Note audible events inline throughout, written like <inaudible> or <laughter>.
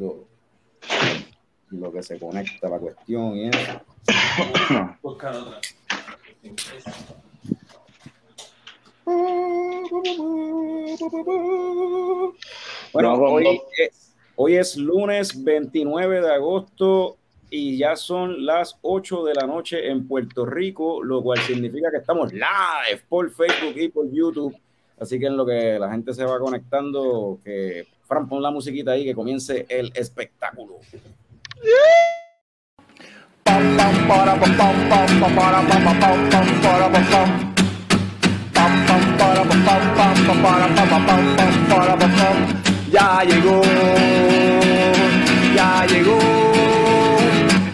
y lo que se conecta la cuestión y eso. Buscar otra. Bueno, hoy es, hoy es lunes 29 de agosto y ya son las 8 de la noche en Puerto Rico, lo cual significa que estamos live por Facebook y por YouTube. Así que en lo que la gente se va conectando, que Fran, pon la musiquita ahí, que comience el espectáculo. Ya llegó, ya llegó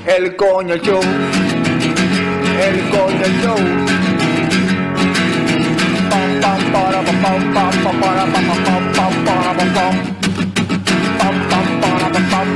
el coño show, el coño show. Pam pam para pam pam pam para pam pam pam para. Pam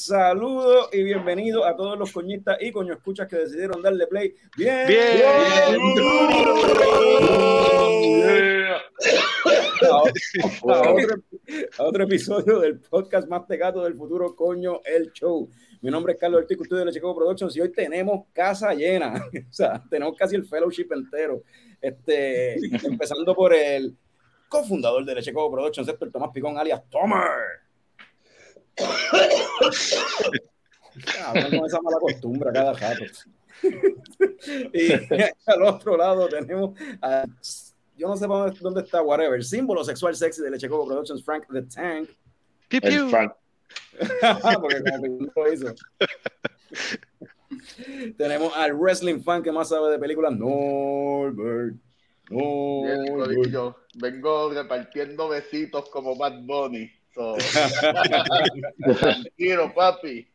Saludos y bienvenidos a todos los coñistas y coño escuchas que decidieron darle play. Bien, Bien. A, a otro, a otro episodio del podcast más tecato del futuro, coño, el show. Mi nombre es Carlos Ortiz, estudio de la Chicago Productions y hoy tenemos casa llena. <laughs> O sea, tenemos casi el fellowship entero. Este, empezando por el cofundador de la Chicago Productions, Héctor Tomás Picón, alias Tomer. Cabrón, con esa mala costumbre a cada rato. <laughs> y al otro lado tenemos a, yo no sé para dónde- dónde está, whatever, símbolo sexual sexy de Lechecoco Productions, Frank the Tank. Piu. Frank. <laughs> Porque como lo hizo. tenemos al wrestling fan que más sabe de películas, Norbert. Bien, Norbert. corillo. Vengo repartiendo besitos como Bad Bunny. So, <laughs> tranquilo, papi.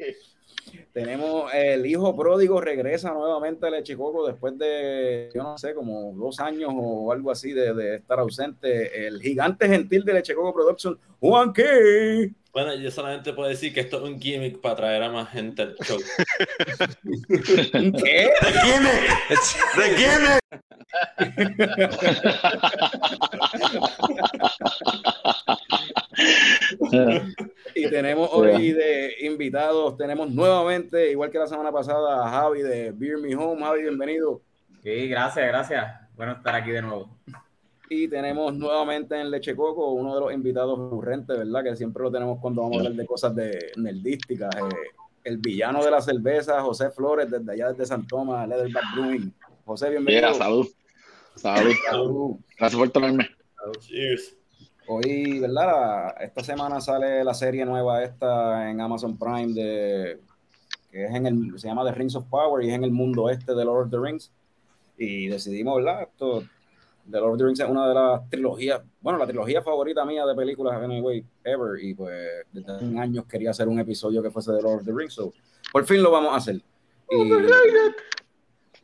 Tenemos el hijo pródigo regresa nuevamente a Lechicoco después de, yo no sé, como dos años o algo así de, de estar ausente. El gigante gentil de Lechicoco Productions, Juan K. Bueno, yo solamente puedo decir que esto es un gimmick para traer a más gente al show. ¿Qué? The <laughs> gimmick. <laughs> Y tenemos <laughs> hoy de invitados, tenemos nuevamente, igual que la semana pasada, a Javi de Beer Me Home. Javi, bienvenido. Sí, gracias, gracias. Bueno estar aquí de nuevo. Y tenemos nuevamente en Leche Coco uno de los invitados recurrentes, ¿verdad? Que siempre lo tenemos cuando vamos a hablar de cosas de nerdísticas. eh, el villano de la cerveza, José Flores, desde allá desde San Tomás, Leatherback Brewing. José, bienvenido. Mira, salud. Salud. Salud. Gracias por tenerme. Cheers. Hoy, ¿verdad? Esta semana sale la serie nueva esta en Amazon Prime de que es en el, se llama The Rings of Power y es en el mundo este de Lord of the Rings. Y decidimos, ¿verdad? Esto, The Lord of the Rings es una de las trilogías, bueno, la trilogía favorita mía de películas anyway, ever. Y pues desde hace años quería hacer un episodio que fuese de Lord of the Rings. So, por fin lo vamos a hacer. Y,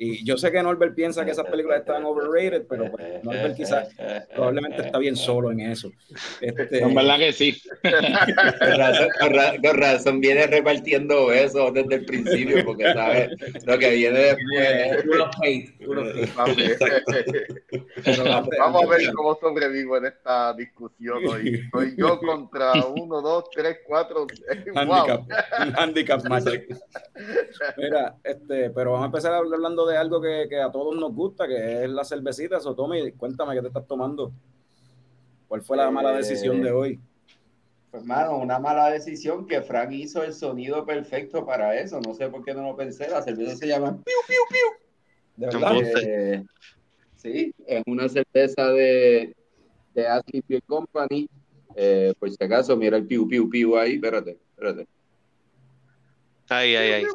y yo sé que Norbert piensa que esas películas están overrated, pero pues, Norbert quizás probablemente está bien solo en eso. Este, En verdad que sí. Con razón, con ra- con razón viene repartiendo besos desde el principio, porque sabe lo que viene después. <laughs> Vamos a ver cómo sobrevivo en esta discusión hoy. Soy yo contra uno, dos, tres, cuatro. handicap, Wow. un handicap. Mira, este, pero vamos a empezar hablando de algo que, que a todos nos gusta, que es la cervecita. So, Tommy, cuéntame qué te estás tomando. ¿Cuál fue la mala Eh, decisión de hoy? Pues, mano, una mala decisión que Frank hizo el sonido perfecto para eso. No sé por qué no lo pensé. La cerveza se llama Piu Piu Piu. De verdad. Eh, sí, es una cerveza de, de Ashley Beer Company. Eh, por si acaso, mira el Piu Piu Piu ahí. Espérate, espérate. Ay, ay, ay.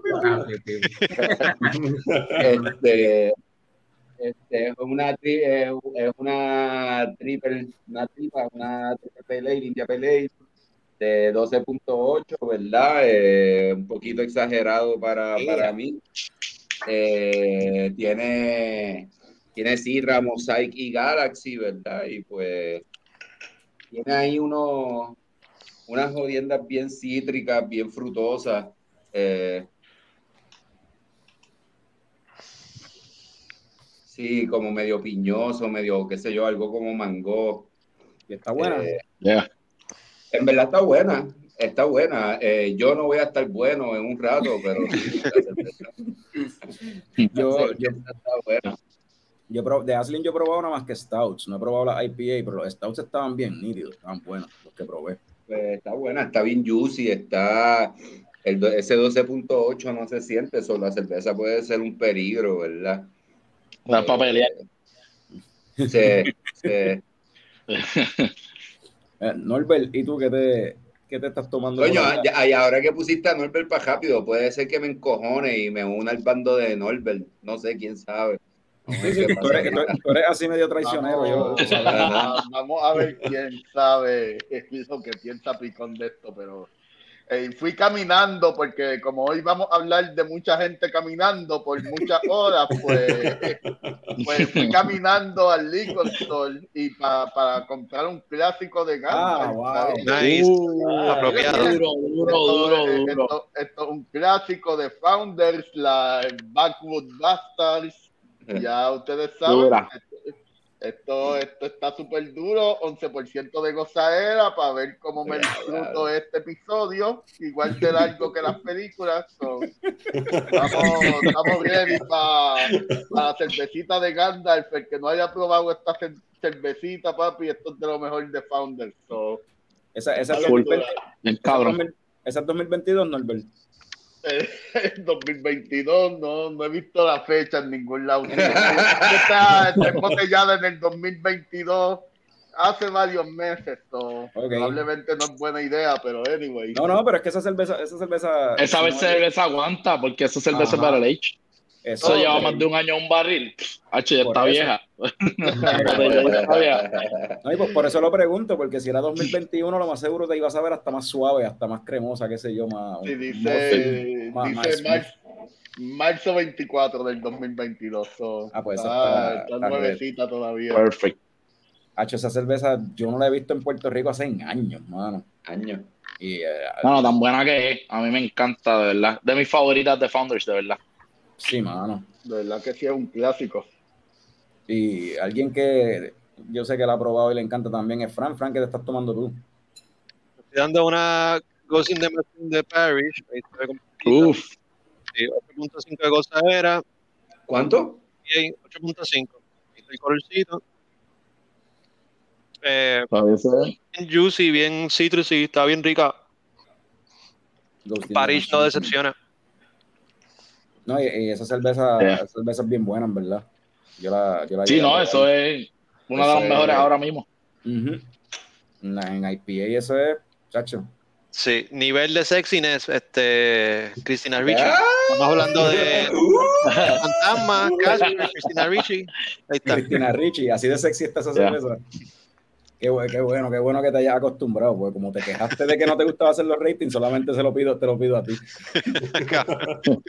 Este, este, es una, tri- eh, es una triple, una tripa, una triple Pale Ale, de 12.8, ¿verdad? Eh, un poquito exagerado para, para mí. Eh, tiene tiene Sierra, Mosaic y Galaxy, ¿verdad? Y pues tiene ahí unos, unas jodiendas bien cítricas, bien frutosas. Eh, sí, como medio piñoso, medio, qué sé yo, algo como mango. Y está buena. Eh, Yeah. en verdad está buena, está buena. Eh, yo no voy a estar bueno en un rato, pero <laughs> yo, yo, está buena. yo prob- de Aslin yo he probado nada más que Stouts. No he probado la IPA, pero los Stouts estaban bien nítidos, estaban buenos los que probé. Pues está buena, está bien juicy, está el, ese 12.8 no se siente, solo la cerveza puede ser un peligro, ¿verdad? La papelea. Sí, sí. <laughs> Eh, Norbert, ¿y tú qué te, qué te estás tomando? Coño, y ahora que pusiste a Norbert para rápido, puede ser que me encojone y me una al bando de Norbert, no sé, quién sabe. Sí, sí, tú, eres, tú- tú eres así medio traicionero. yo- Vamos, a- vamos a ver <laughs> quién sabe lo que piensa Picón de esto, pero eh, fui caminando porque como hoy vamos a hablar de mucha gente caminando por muchas horas, pues, pues fui <laughs> caminando al Liquor Store y pa- para comprar un clásico de Ah, Gandalf. wow. Nice. Uh, Apropiado. Duro, duro, Esto, duro, es- duro. esto- esto es un clásico de Founders, la Backwood Bastards. Ya ustedes saben. Esto, esto está súper duro, 11% de gozadera para ver cómo me disfruto este episodio, igual de largo que las películas. so, estamos, <laughs> estamos ready para la cervecita de Gandalf. El que no haya probado esta cer- cervecita, papi, esto es de lo mejor de Founders. So, Esa, esa, es Full. 2020 Bien esa es cabrón. 2000 esa es 2022, Norbert. <laughs> Eh, 2022 no, no he visto la fecha en ningún lado. <laughs> Está, está embotellada en el 2022 hace varios meses. so, Ok. Probablemente no es buena idea, pero anyway. No, no, pero es que esa cerveza, esa cerveza. Esa cerveza aguanta, porque esa cerveza es Ajá. para el H. eso- Eso lleva más de un año un barril. H, ya está eso. vieja. <laughs> <laughs> Ya está vieja. No, y pues por eso lo pregunto, porque si era 2021, lo más seguro te iba a saber hasta más suave, hasta más cremosa, qué sé yo, más. Sí, más- dice, más- más dice marzo, marzo 24 del 2022. so, Ah, pues está, está- nuevecita todavía. Perfect. Hacho, esa cerveza yo no la he visto en Puerto Rico hace años, mano. Año. Y No, no, tan buena que es. A mí me encanta, de verdad. De mis favoritas de Founders, de verdad. Sí, mano. De verdad que sí es un clásico. Y alguien que yo sé que la ha probado y le encanta también es Fran. Fran, ¿qué te estás tomando tú? Estoy dando una Ghost in the Machine de completita. Uf. Sí, 8.5 de gozadera. ¿Cuánto? Y ahí, 8.5. Ahí está el colorcito. Eh, bien juicy, bien citrusy, está bien rica. Parish no Machine. decepciona. No, y, y esa cerveza, Yeah. esa cerveza es bien buena, en verdad. Yo la, yo la Sí, no, eso es una de las es- mejores ahora mismo. Ujú. En- En IPA eso es, chacho. Sí, nivel de sexiness, este, Cristina Ricci. Ah, Estamos hablando de <laughs> Fantasma, Casper, Cristina Ricci. Cristina Ricci, así de sexy está esa cerveza. Qué, bu- qué bueno, qué bueno que te hayas acostumbrado, porque como te quejaste de que no te gustaba hacer los ratings, solamente se lo pido, te lo pido a ti. <laughs>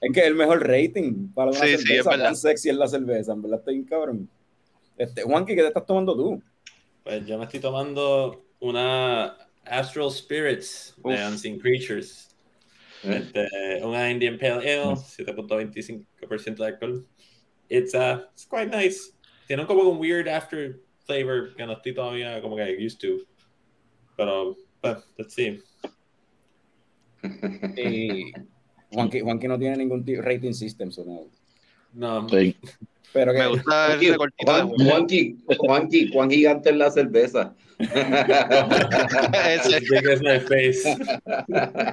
Es que es el mejor rating para una Sí, cerveza, tan sexy es la cerveza, en verdad estoy bien cabrón. Este, Juanqui, ¿qué te estás tomando tú? Pues yo me estoy tomando una Astral Spirits de. Unseen Creatures. Este, una Indian Pale Ale, 7.25% de alcohol. It's, uh, it's quite nice. Tiene como un weird after flavor que no estoy todavía como que used to. Pero, pues, let's see. <laughs> Y Juanqui, Juanqui no tiene ningún ti- rating system, so no. No, Sí. pero que Me gusta el Juanqui, recortito Juan. Juanqui, Juanqui, Juan Gigante en la cerveza. As big as my face.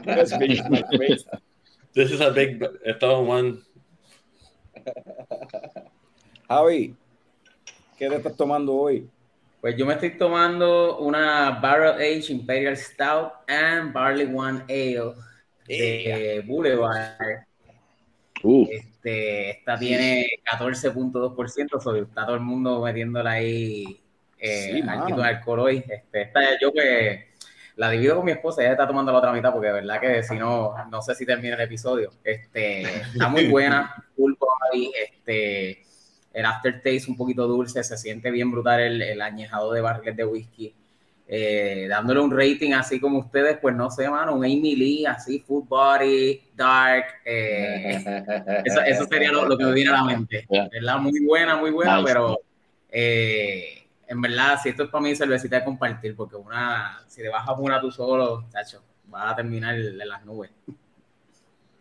es big in my face. This is a big, esto es one. Javi, ¿qué te estás tomando hoy? Pues yo me estoy tomando una Barrel Age Imperial Stout and Barley One Ale de Boulevard. Uf. Este, esta tiene 14.2%, so está todo el mundo metiéndola ahí eh, Sí, de alcohol hoy. Este, esta yo que la divido con mi esposa, ella está tomando la otra mitad porque de verdad que si no, no sé si termina el episodio. Este, está muy buena, <laughs> full body, este, el aftertaste un poquito dulce, se siente bien brutal el, el añejado de barriles de whisky. Eh, dándole un rating así como ustedes, pues no sé, mano, un Amy Lee, así, full body, dark, eh, eso, eso sería lo, lo que me viene a la mente. ¿Verdad? Muy buena, muy buena, Nice. pero eh, en verdad, si esto es para mí cervecita de compartir, porque una, si te bajas una tú solo, chacho, vas a terminar en las nubes.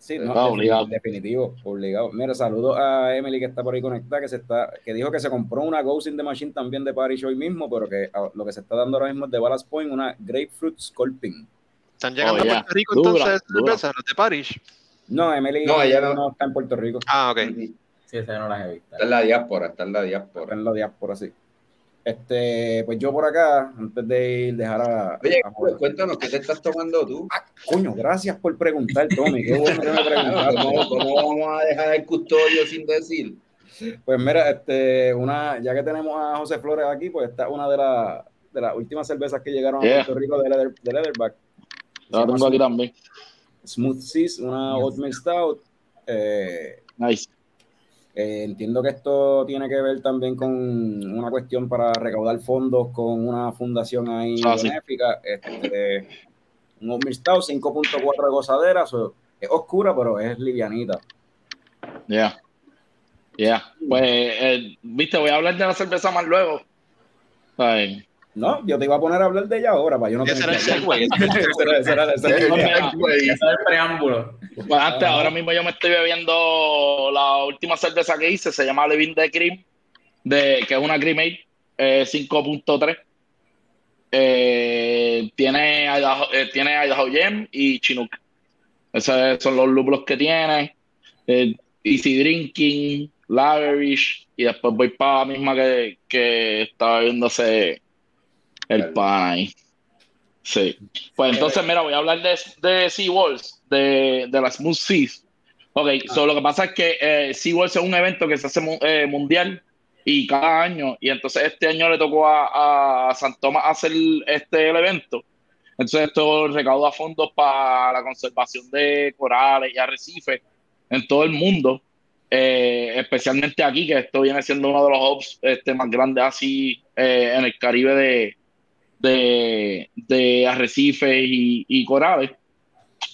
Sí, no, Ah, obligado. definitivo, obligado. Mira, saludo a Emily que está por ahí conectada, que se está, que dijo que se compró una Ghost in the Machine también de Parish hoy mismo, pero que ah, lo que se está dando ahora mismo es de Ballast Point, una Grapefruit Sculpting. ¿Están llegando Oh, a. Puerto Rico Dura, entonces cervezas, los de Parish? No, Emily No, ella no. está en Puerto Rico, Ah, ok. Sí, esa no las he visto. Está en la diáspora, está en la está diáspora. en la diáspora, sí. Este, pues yo por acá, antes de ir, dejar a. Oye, a cuéntanos, ¿qué te estás tomando tú? Coño, gracias por preguntar, Tommy. Qué bueno que me <laughs> ¿Cómo, preguntaste. cómo vamos a dejar el custodio sin decir? Pues mira, este, una, ya que tenemos a José Flores aquí, pues esta es una de, la- de las últimas cervezas que llegaron Yeah. a Puerto Rico de, Leather- de Leatherback. La tengo aquí también. Smooth Seas, una Oatmeal Stout. Eh, Nice. Eh, entiendo que esto tiene que ver también con una cuestión para recaudar fondos con una fundación ahí Ah, sí. benéfica. Este, un Oatmeal Stout, 5.4 de gozadera. es oscura, pero es livianita. Ya. Ya. Pues, eh, viste, voy a hablar de la cerveza más luego. Ay. No, yo te iba a poner a hablar de ella ahora, para yo no Ese tener el. Ese era- era- ese era el el preámbulo. Pues antes, ahora mismo yo me estoy bebiendo la última cerveza que hice, se llama Levin de Cream, de, que es una Cream Ale, eh, 5.3. Eh, tiene, Idaho, eh, tiene Idaho Gem y Chinook. Esos son los lúpulos que tiene. Eh, easy Drinking, Laverish, y después voy para la misma que, que estaba viéndose el pan ahí. Sí. Pues entonces, mira, voy a hablar de, de SeaWorlds, de, de las Smooth Seas. Ok, so lo que pasa es que eh, SeaWorlds es un evento que se hace mu- eh, mundial y cada año, y entonces este año le tocó a, a San Tomás hacer este el evento. Entonces esto recauda fondos para la conservación de corales y arrecifes en todo el mundo, eh, especialmente aquí, que esto viene siendo uno de los hubs este, más grandes así eh, en el Caribe de, de, de arrecifes y, corales.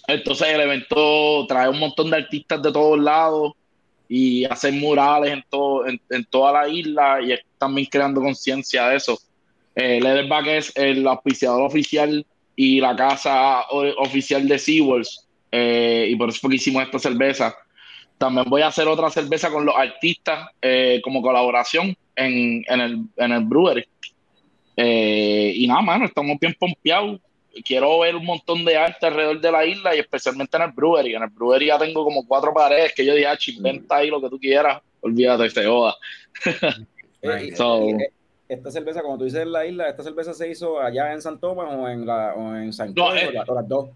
Entonces el evento trae un montón de artistas de todos lados y hacen murales en, todo, en, toda la isla y también creando conciencia de eso. Eh, Leatherback es el auspiciador oficial y la casa oficial de SeaWorlds eh, y por eso fue que hicimos esta cerveza. También voy a hacer otra cerveza con los artistas eh, como colaboración en, en, el, en el brewery. Eh, y nada, mano, estamos bien pompeados. Quiero ver un montón de arte alrededor de la isla y especialmente en el brewery. En el brewery ya tengo como cuatro paredes que yo dije, ah, inventa ahí lo que tú quieras. Olvídate, te joda. <laughs> Eh, So- eh, esta cerveza, como tú dices en la isla, ¿esta cerveza se hizo allá en San Tomás o en, la, o en San No, Pedro, la- o las dos?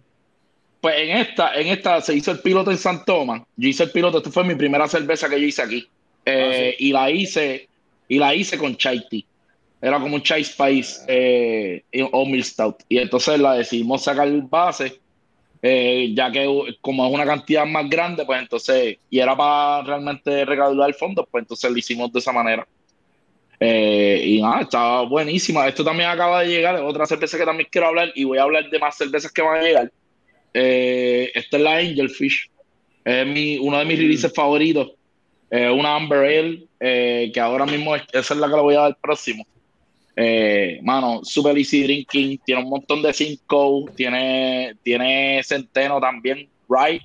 Pues en esta, en esta se hizo el piloto en San Tomás. Yo hice el piloto, esta fue mi primera cerveza que yo hice aquí. Eh, Y la hice, y la hice con chai tea. Era como un chai spice eh, oatmeal stout. Y entonces la decidimos sacar base, eh, ya que como es una cantidad más grande, pues entonces, y era para realmente recaudar fondos, pues entonces lo hicimos de esa manera. Eh, y nada, estaba buenísima. Esto también acaba de llegar, otra cerveza que también quiero hablar, y voy a hablar de más cervezas que van a llegar. Eh, esta es la Angelfish. Es mi, uno de mis releases favoritos. Una Amber Ale, que ahora mismo es- esa es la que le voy a dar próximo. Eh, mano, super easy drinking, tiene un montón de cinco, tiene, tiene centeno también, right?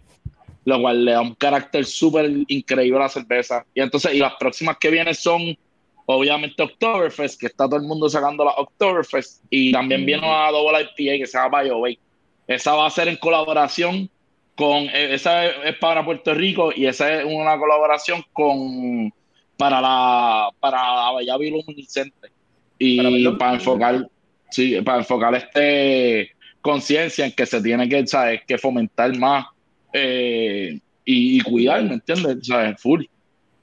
Lo cual le da un carácter súper increíble a la cerveza. Y entonces, y las próximas que vienen son, obviamente, Oktoberfest, que está todo el mundo sacando la Oktoberfest. Y también viene una Double IPA que se llama BioWay. Esa va a ser en colaboración con, eh, esa es, para Puerto Rico y esa es una colaboración con, para la, para la Bahía Bioluminiscente. Y ¿Para enfocar, sí, para enfocar este conciencia en que se tiene que, ¿sabes? que fomentar más eh, y, y cuidar, ¿me entiendes? ¿Sabes? Full.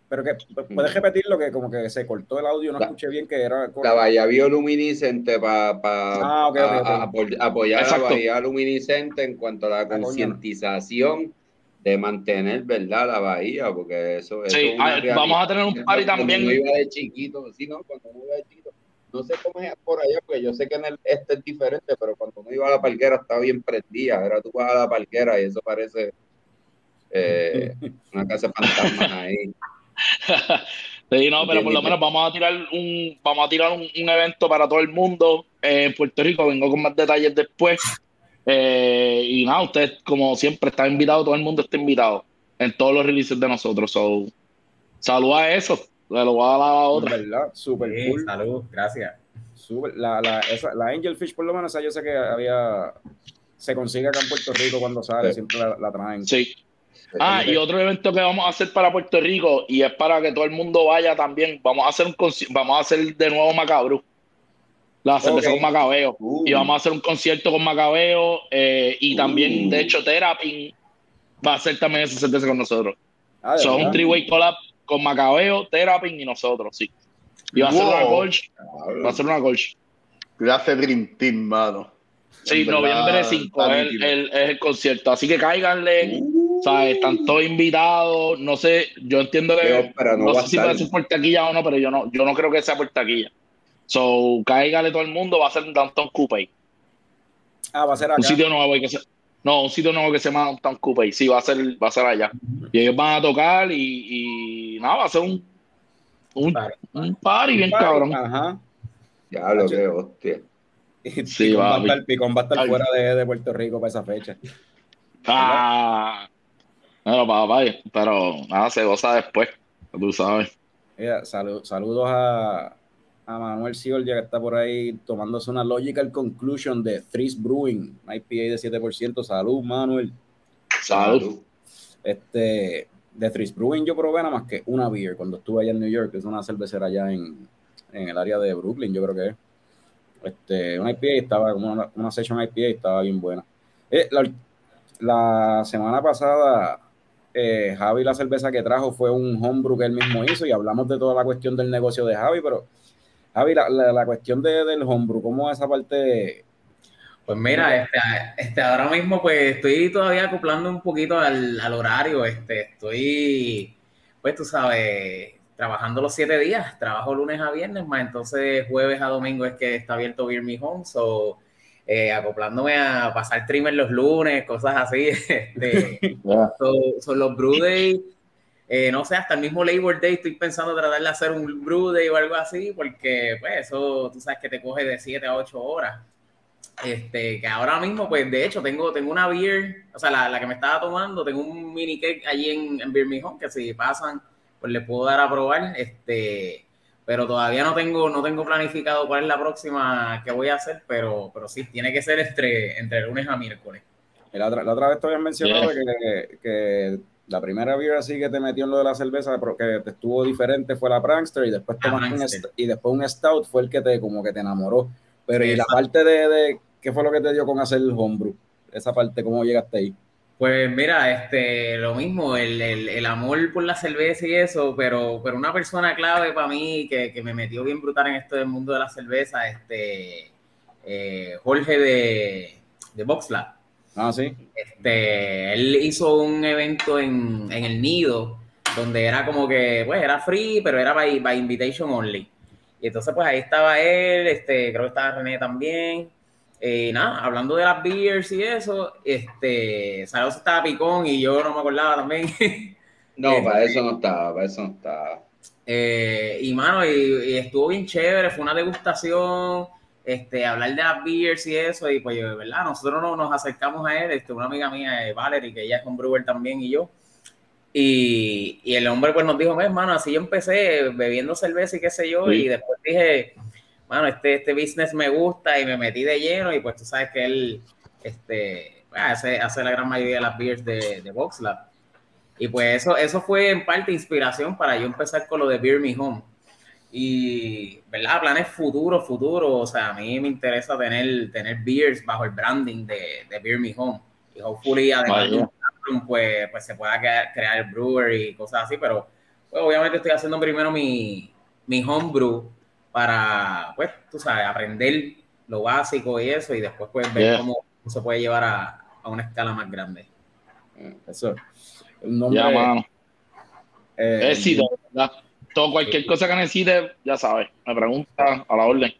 Pero que puedes repetir lo que como que se cortó el audio, no La- escuché bien que era La bahía bioluminiscente para Ah, apoyar a la bahía luminiscente en cuanto a la coño. concientización de mantener, ¿verdad? La bahía, porque eso, eso Sí, es una ah, realidad. vamos a tener un party Cuando también. uno iba de chiquito, sí, ¿no? Cuando iba de chiquito. No sé cómo es por allá, porque yo sé que en el este es diferente, pero cuando uno iba a la parquera estaba bien prendida. Ahora tú vas a la parquera y eso parece eh, una casa de fantasmas ahí. <laughs> Sí, no, pero por lo menos vamos a tirar un, vamos a tirar un, evento para todo el mundo en Puerto Rico. Vengo con más detalles después. Eh, y nada, ustedes, como siempre, están invitados, todo el mundo está invitado en todos los releases de nosotros. So, saluda a eso. Le lo voy a dar a otra. ¿Verdad? Super Sí, cool. salud, gracias. Super- la, la, esa, la Angelfish, por lo menos, esa yo sé que había. Se consigue acá en Puerto Rico cuando sale, Sí. siempre la, la traen. Sí. Ah, y otro evento que vamos a hacer para Puerto Rico y es para que todo el mundo vaya también. Vamos a hacer un conci- vamos a hacer de nuevo Macabro. La cerveza Ok. con Macabeo. Uh. Y vamos a hacer un concierto con Macabeo. eh, y también, Uh. de hecho, Therapy va a hacer también esa cerveza con nosotros. Ah, de Son un three-way collab con Macabeo, Therapy y nosotros, sí. Y va a ser una Golch. Va a ser una Golch. Gracias, Dream Team, mano. Sí, En verdad, noviembre 5 está es el, el- es el concierto. Así que cáiganle. ¿sabes? Están todos invitados. No sé, yo entiendo que. Pero no no va sé a si estar. puede ser por taquilla o no, pero yo no, yo no creo que sea por taquilla. So, cáigale todo el mundo. Va a ser en Downtown Coupé. Ah, va a ser acá. Un sitio nuevo que se, no, un sitio nuevo que se llama Downtown Coupé. Sí, va a ser, va a ser allá. Y ellos van a tocar y, y nada, va a ser un, un, Party. un party bien cabrón. Ajá. Diablo, qué hostia. <laughs> Y Sí, Picón, va a estar, Picón va a estar Ay. fuera de, de Puerto Rico para esa fecha. Ah, pero papá, pero nada, se goza después. Tú sabes. Mira, salu- saludos a, a Manuel Siorgia que está por ahí tomándose una logical conclusion de Threes Brewing, una IPA de 7%. Salud, Manuel. Salud. Este, de Threes Brewing yo probé nada más que una beer cuando estuve allá en New York, que es una cervecera allá en, en el área de Brooklyn, yo creo que es. Este, una IPA estaba como una, una session IPA y estaba bien buena. Eh, la, la semana pasada, eh, Javi la cerveza que trajo fue un homebrew que él mismo hizo y hablamos de toda la cuestión del negocio de Javi, pero Javi, la, la, la cuestión de, del homebrew, ¿cómo esa parte? Pues mira, este, este, ahora mismo pues estoy todavía acoplando un poquito al, al horario, este, estoy, pues tú sabes, trabajando los siete días, trabajo lunes a viernes, más entonces jueves a domingo es que está abierto Beer Me Home, so, eh, acoplándome a pasar trimmer los lunes, cosas así, <laughs> este, <laughs> so- son los brew days, eh, no sé, hasta el mismo Labor Day estoy pensando tratar de hacer un brew day o algo así, porque pues eso, tú sabes que te coge de 7 a 8 horas. Este, que ahora mismo, pues de hecho, tengo, tengo una beer, o sea, la, la que me estaba tomando, tengo un mini cake allí en, en Home, que si pasan, pues le puedo dar a probar, este, pero todavía no tengo, no tengo planificado cuál es la próxima que voy a hacer, pero, pero sí, tiene que ser entre, entre lunes a miércoles. La otra, la otra vez te habías mencionado que, que la primera beer así que te metió en lo de la cerveza, pero que te estuvo diferente fue la Prankster y después tomaste un, y después un Stout fue el que te como que te enamoró. Pero y la Exacto. parte de, de ¿qué fue lo que te dio con hacer el homebrew? Esa parte, ¿cómo llegaste ahí? Pues mira, este, lo mismo, el, el- el amor por la cerveza y eso, pero, pero una persona clave para mí que, que me metió bien brutal en esto del mundo de la cerveza, este, eh, Jorge de, de Boxlab. Ah, sí. Este, él hizo un evento en, en el Nido, donde era como que, pues, era free, pero era by, by invitation only. Y entonces, pues, ahí estaba él, este, creo que estaba René también. Y nada, hablando de las beers y eso, este, Saroso estaba picón y yo no me acordaba también. <laughs> No, Este- para eso no estaba, para eso no estaba. Eh, y mano, y, y estuvo bien chévere, fue una degustación, este, hablar de las beers y eso, y pues, ¿verdad? Nosotros no- nos acercamos a él, este, una amiga mía, eh, Valerie, que ella es un brewer también, y yo. Y, y el hombre pues nos dijo, "Ves, mano, así yo empecé bebiendo cerveza y qué sé yo, Sí. y después dije, mano, este, este business me gusta, y me metí de lleno, y pues tú sabes que él, este, hace, hace la gran mayoría de las beers de, de VoxLab. Y pues eso, eso fue en parte inspiración para yo empezar con lo de Beer Me Home. Y, ¿verdad? Planes futuros, futuros. O sea, a mí me interesa tener, tener beers bajo el branding de, de Beer Me Home. Y hopefully, además de un pues, pues se pueda crear, crear el brewery y cosas así. Pero, pues, obviamente estoy haciendo primero mi, mi homebrew para, pues, tú sabes, aprender lo básico y eso. Y después, pues, ver Yeah. cómo se puede llevar a, a una escala más grande. Eso. Un nombre, Ya, mano. eh, Éxito, ¿verdad? Todo, cualquier cosa que necesite, ya sabes, me pregunta a la orden.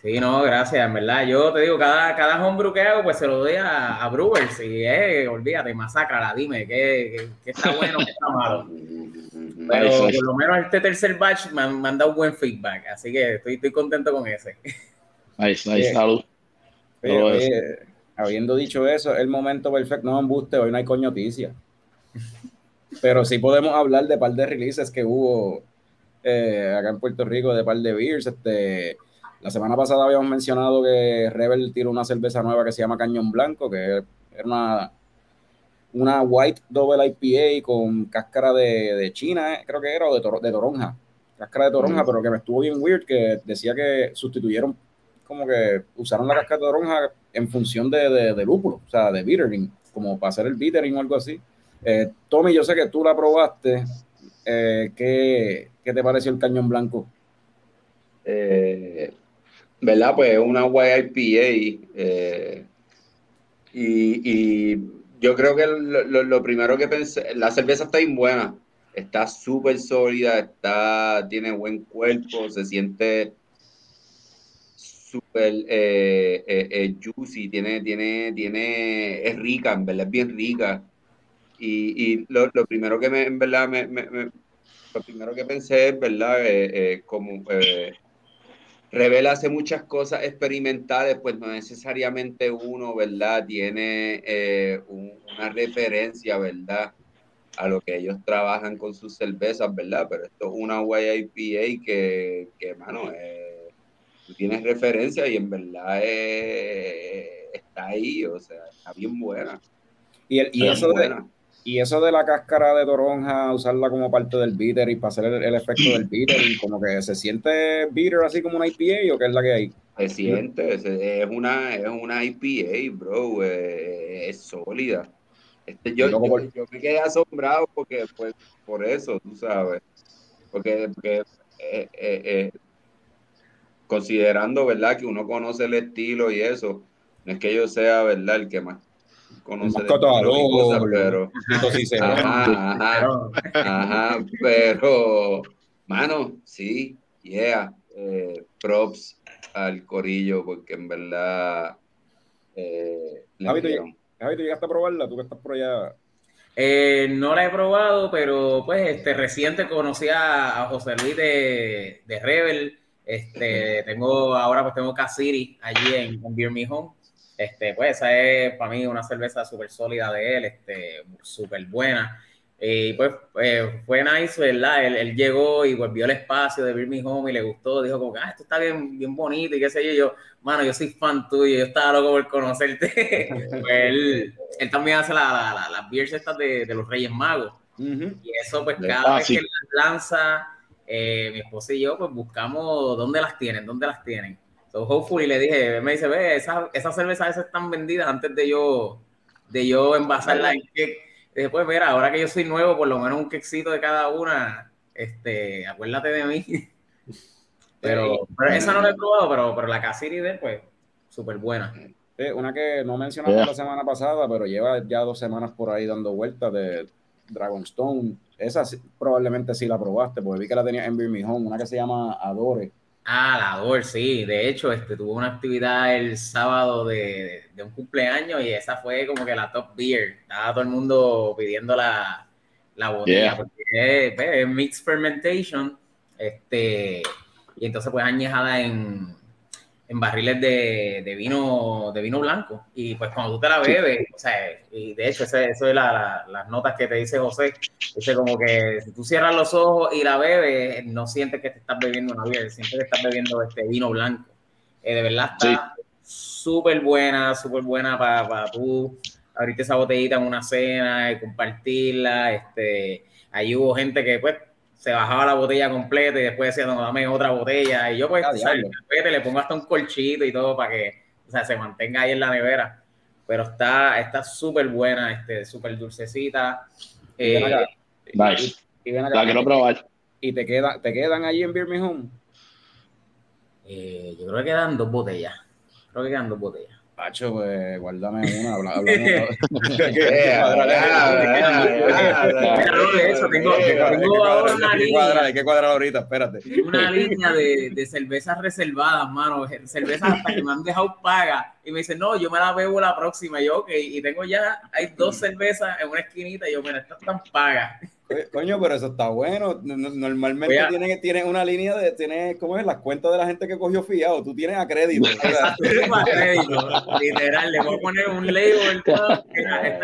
Sí, no, gracias, en verdad. Yo te digo, cada, cada homebrew que hago, pues se lo doy a, a Brewers. Y eh, olvídate, masacrala, dime qué, qué- qué está bueno, qué está malo. <laughs> Pero por lo menos este tercer batch me han, me han dado buen feedback. Así que estoy, estoy contento con ese. <laughs> Nice, nice, salud. Oye, Todo oye, habiendo dicho eso, es el momento perfecto. No, embuste, hoy no hay coño noticia. <laughs> Pero sí podemos hablar de par de releases que hubo eh, acá en Puerto Rico, de par de beers. Este, la semana pasada habíamos mencionado que Rebel tiró una cerveza nueva que se llama Cañón Blanco, que era una, una White Double IPA con cáscara de, de China, eh, creo que era, o de, toro- de toronja. Cáscara de toronja, pero que me estuvo bien weird, que decía que sustituyeron como que usaron la cáscara de toronja en función de, de, de lúpulo, o sea, de bittering, como para hacer el bittering o algo así. Eh, Tommy, yo sé que tú la probaste. Eh, ¿qué, ¿Qué te pareció el cañón blanco? Eh, ¿Verdad? Pues es una YIPA. eh, y, y yo creo que lo, lo- lo primero que pensé, la cerveza está bien buena. Está súper sólida, está, tiene buen cuerpo, se siente súper eh, eh, juicy, tiene, tiene, tiene, es rica, en verdad, es bien rica. Y, y lo, lo primero que me, en verdad, me, me- me- lo primero que pensé es, ¿verdad? Eh, eh, como eh, Rebel hace muchas cosas experimentales, pues no necesariamente uno, ¿verdad? Tiene eh, un- una referencia, ¿verdad? A lo que ellos trabajan con sus cervezas, ¿verdad? Pero esto es una YIPA que, que mano, eh, tú tienes referencia y en verdad eh, está ahí, o sea, está bien buena. Y, el- y eso de. Y eso de la cáscara de toronja, usarla como parte del bitter y para hacer el, el efecto del bitter, y como que se siente bitter así como una IPA o qué es la que hay. Se siente, es, una, es una IPA, bro, eh, es sólida. Este, yo, yo, por- yo me quedé asombrado porque, pues, por eso, tú sabes, porque, porque eh, eh, eh, considerando, ¿verdad? Que uno conoce el estilo y eso, no es que yo sea, ¿verdad? El que más conoce de cosas, pero, sí se ajá, ajá, Pero, Ajá, pero, mano, sí, yeah, eh, props al corillo, porque en verdad eh, le Javi, tú, metieron. Javi, ¿tú llegaste a probarla? Tú que estás por allá. eh, no la he probado, pero pues este reciente conocí a, a José Luis de, de Rebel. Este, tengo ahora pues tengo Casiri allí en, en Beer Me Home. Este, pues esa es para mí una cerveza súper sólida de él, este, súper buena. Y pues eh, fue nice, ¿verdad? Él, él llegó y pues vio el espacio de Beer Me Home y le gustó, dijo como que, ah, esto está bien, bien bonito y qué sé yo. Yo, mano, yo soy fan tuyo, yo estaba loco por conocerte. <laughs> Pues él, él también hace la- la- la- las beers estas de, de los Reyes Magos. Ujú. Y eso, pues cada vez que las lanza, eh, mi esposa y yo, pues buscamos dónde las tienen, dónde las tienen. So, hopefully le dije, me dice, ve, esas esas cervezas esas están vendidas antes de yo, de yo envasarlas en cake. Dije, pues mira, ahora que yo soy nuevo, por lo menos un quexito de cada una, este, acuérdate de mí. <laughs> Pero, pero esa no la he probado, pero, pero la Casiri de pues, súper buena. Sí, una que no mencionamos Yeah. la semana pasada, pero lleva ya dos semanas por ahí dando vueltas de Dragonstone. Esa sí- probablemente sí la probaste, porque vi que la tenía en Home, una que se llama Adore. Ah, la Dor, sí. De hecho, este, tuvo una actividad el sábado de, de un cumpleaños y esa fue como que la top beer. Estaba todo el mundo pidiendo la, la botella Yeah. porque es, pues, es mixed fermentation. Este, y entonces pues añejada en, en barriles de, de vino de vino blanco. Y pues cuando tú te la bebes, o sea, y de hecho ese- eso es la- la- las notas que te dice José, dice como que si tú cierras los ojos y la bebes, no sientes que te estás bebiendo una beer, sientes que estás bebiendo este vino blanco. Eh, de verdad está súper buena, súper buena para tú abrirte esa botellita en una cena y compartirla. Este, ahí hubo gente que pues se bajaba la botella completa y después decía, no, dame otra botella. Y yo pues, Ah, o sea, le pongo hasta un colchito y todo para que o sea, se mantenga ahí en la nevera. Pero está está súper buena, este, súper dulcecita. Y ven Eh, acá, Nice. y ven acá, La quiero probar. y te, queda, te quedan allí en Beer Me Home. eh, yo creo que quedan dos botellas. Creo que quedan dos botellas. Pacho, pues guárdame una. <laughs> Tengo, tengo ahora una Hay que cuadrar, línea, hay que cuadrar ahorita, espérate. una línea de, de cervezas reservadas, mano. Cervezas hasta que me han dejado paga. Y me dicen, no, yo me la bebo la próxima. Y yo, ok. Y tengo ya, hay dos cervezas en una esquinita. Y yo, mira, estas están pagas. Oye, Coño, pero eso está bueno. No- no- Normalmente a- tienen, tienen una línea de, tienes, ¿cómo es? Las cuentas de la gente que cogió fiado. Tú tienes a crédito. <laughs> Firma crédito, literal, le voy a poner un label. <laughs> Esta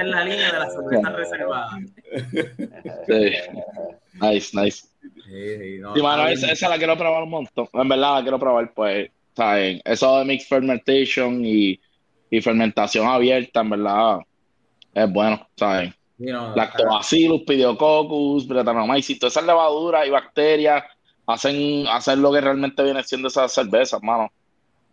es la línea de las cervezas reservadas. Sí. Nice, nice. Sí, sí, no, Sí, mano, esa la quiero probar un montón. En verdad la quiero probar, pues, ¿saben? Eso de mixed fermentation y, y fermentación abierta, en verdad, es bueno, ¿saben? Lactobacillus, Pediococcus, Brettanomyces, todas esas levaduras y bacterias hacen, hacen lo que realmente viene siendo esas cervezas, mano.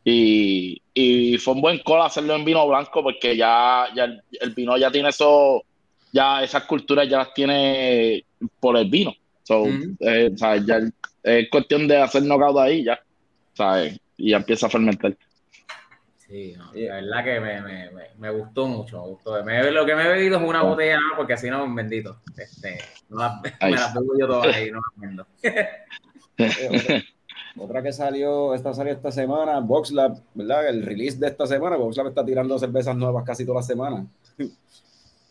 Y, y fue un buen call hacerlo en vino blanco porque ya, ya el, el vino ya tiene eso, ya esas culturas ya las tiene por el vino. So, eh, o sea, ya es cuestión de hacer knockout ahí ya, ¿sabes? Y ya empieza a fermentar. Sí, no, la verdad que me, me, me, me gustó mucho, me gustó. Me- lo que me he bebido es una botella, nada, porque así no, bendito. Este, no las- me las bebo yo todas ahí, <laughs> no las vendo. otra, otra que salió, esta salió esta semana, VoxLab, ¿verdad? El release de esta semana, VoxLab está tirando cervezas nuevas casi todas las semanas. Sí.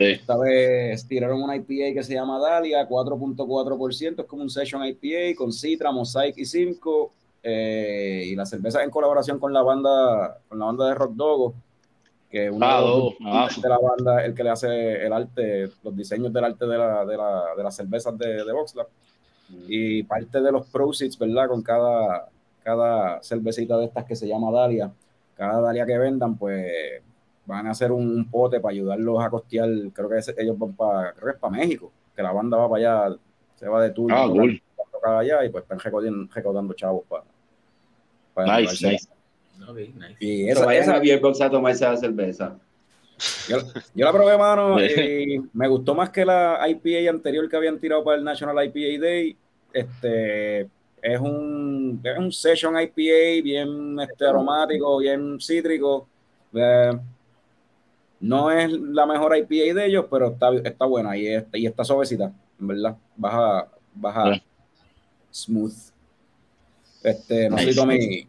Esta vez tiraron una IPA que se llama Dalia, 4.4%, es como un Session IPA con Citra, Mosaic y Simcoe. Eh, y la cerveza en colaboración con la banda, con la banda de Rock Dogo, que uno Ah, de, ah. la banda, el que le hace el arte, los diseños del arte de, la, de, la, de las cervezas de, de VoxLab. Y parte de los proceeds, ¿verdad? Con cada, cada cervecita de estas que se llama Dalia, cada Dalia que vendan, pues van a hacer un, un pote para ayudarlos a costear, creo que es- ellos van para, creo que es para México, que la banda va para allá, se va de tour, Ah, cool. allá y pues están recaudando, recaudando chavos para, para Nice, nice. Y esa, vayan esa- a Beerbox a tomarse la cerveza. yo, yo la probé, mano, <laughs> y me gustó más que la IPA anterior que habían tirado para el National IPA Day. Este es un, es un session IPA bien este, aromático, bien cítrico. Eh, no es la mejor IPA de ellos, pero está, está buena y, es- y está suavecita, en verdad. Baja, baja smooth. Este, no sé si Tommy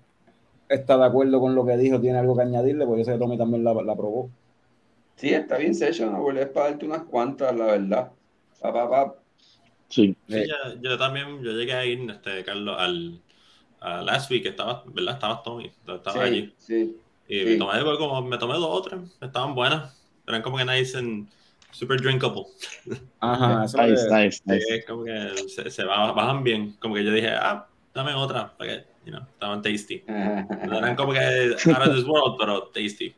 está de acuerdo con lo que dijo, tiene algo que añadirle, porque yo sé que Tommy también la, la probó. Sí, está bien session, abuelo, es para darte unas cuantas, la verdad. Pa, pa, pa. Sí. Sí, yo, yo también, yo llegué a ir, este, Carlos, al a last week, estaba, ¿verdad? Estabas Tommy, estaba Sí, allí. sí. Y sí. me tomé, pues, como, me tomé dos o tres, estaban buenas, eran como que nice and super drinkable. Ajá, eso es Nice, que- nice, nice. es como que se, se ba- bajan bien, como que yo dije, ah, dame otra, porque, you know, estaban tasty. No <laughs> eran como que out of this world, pero tasty.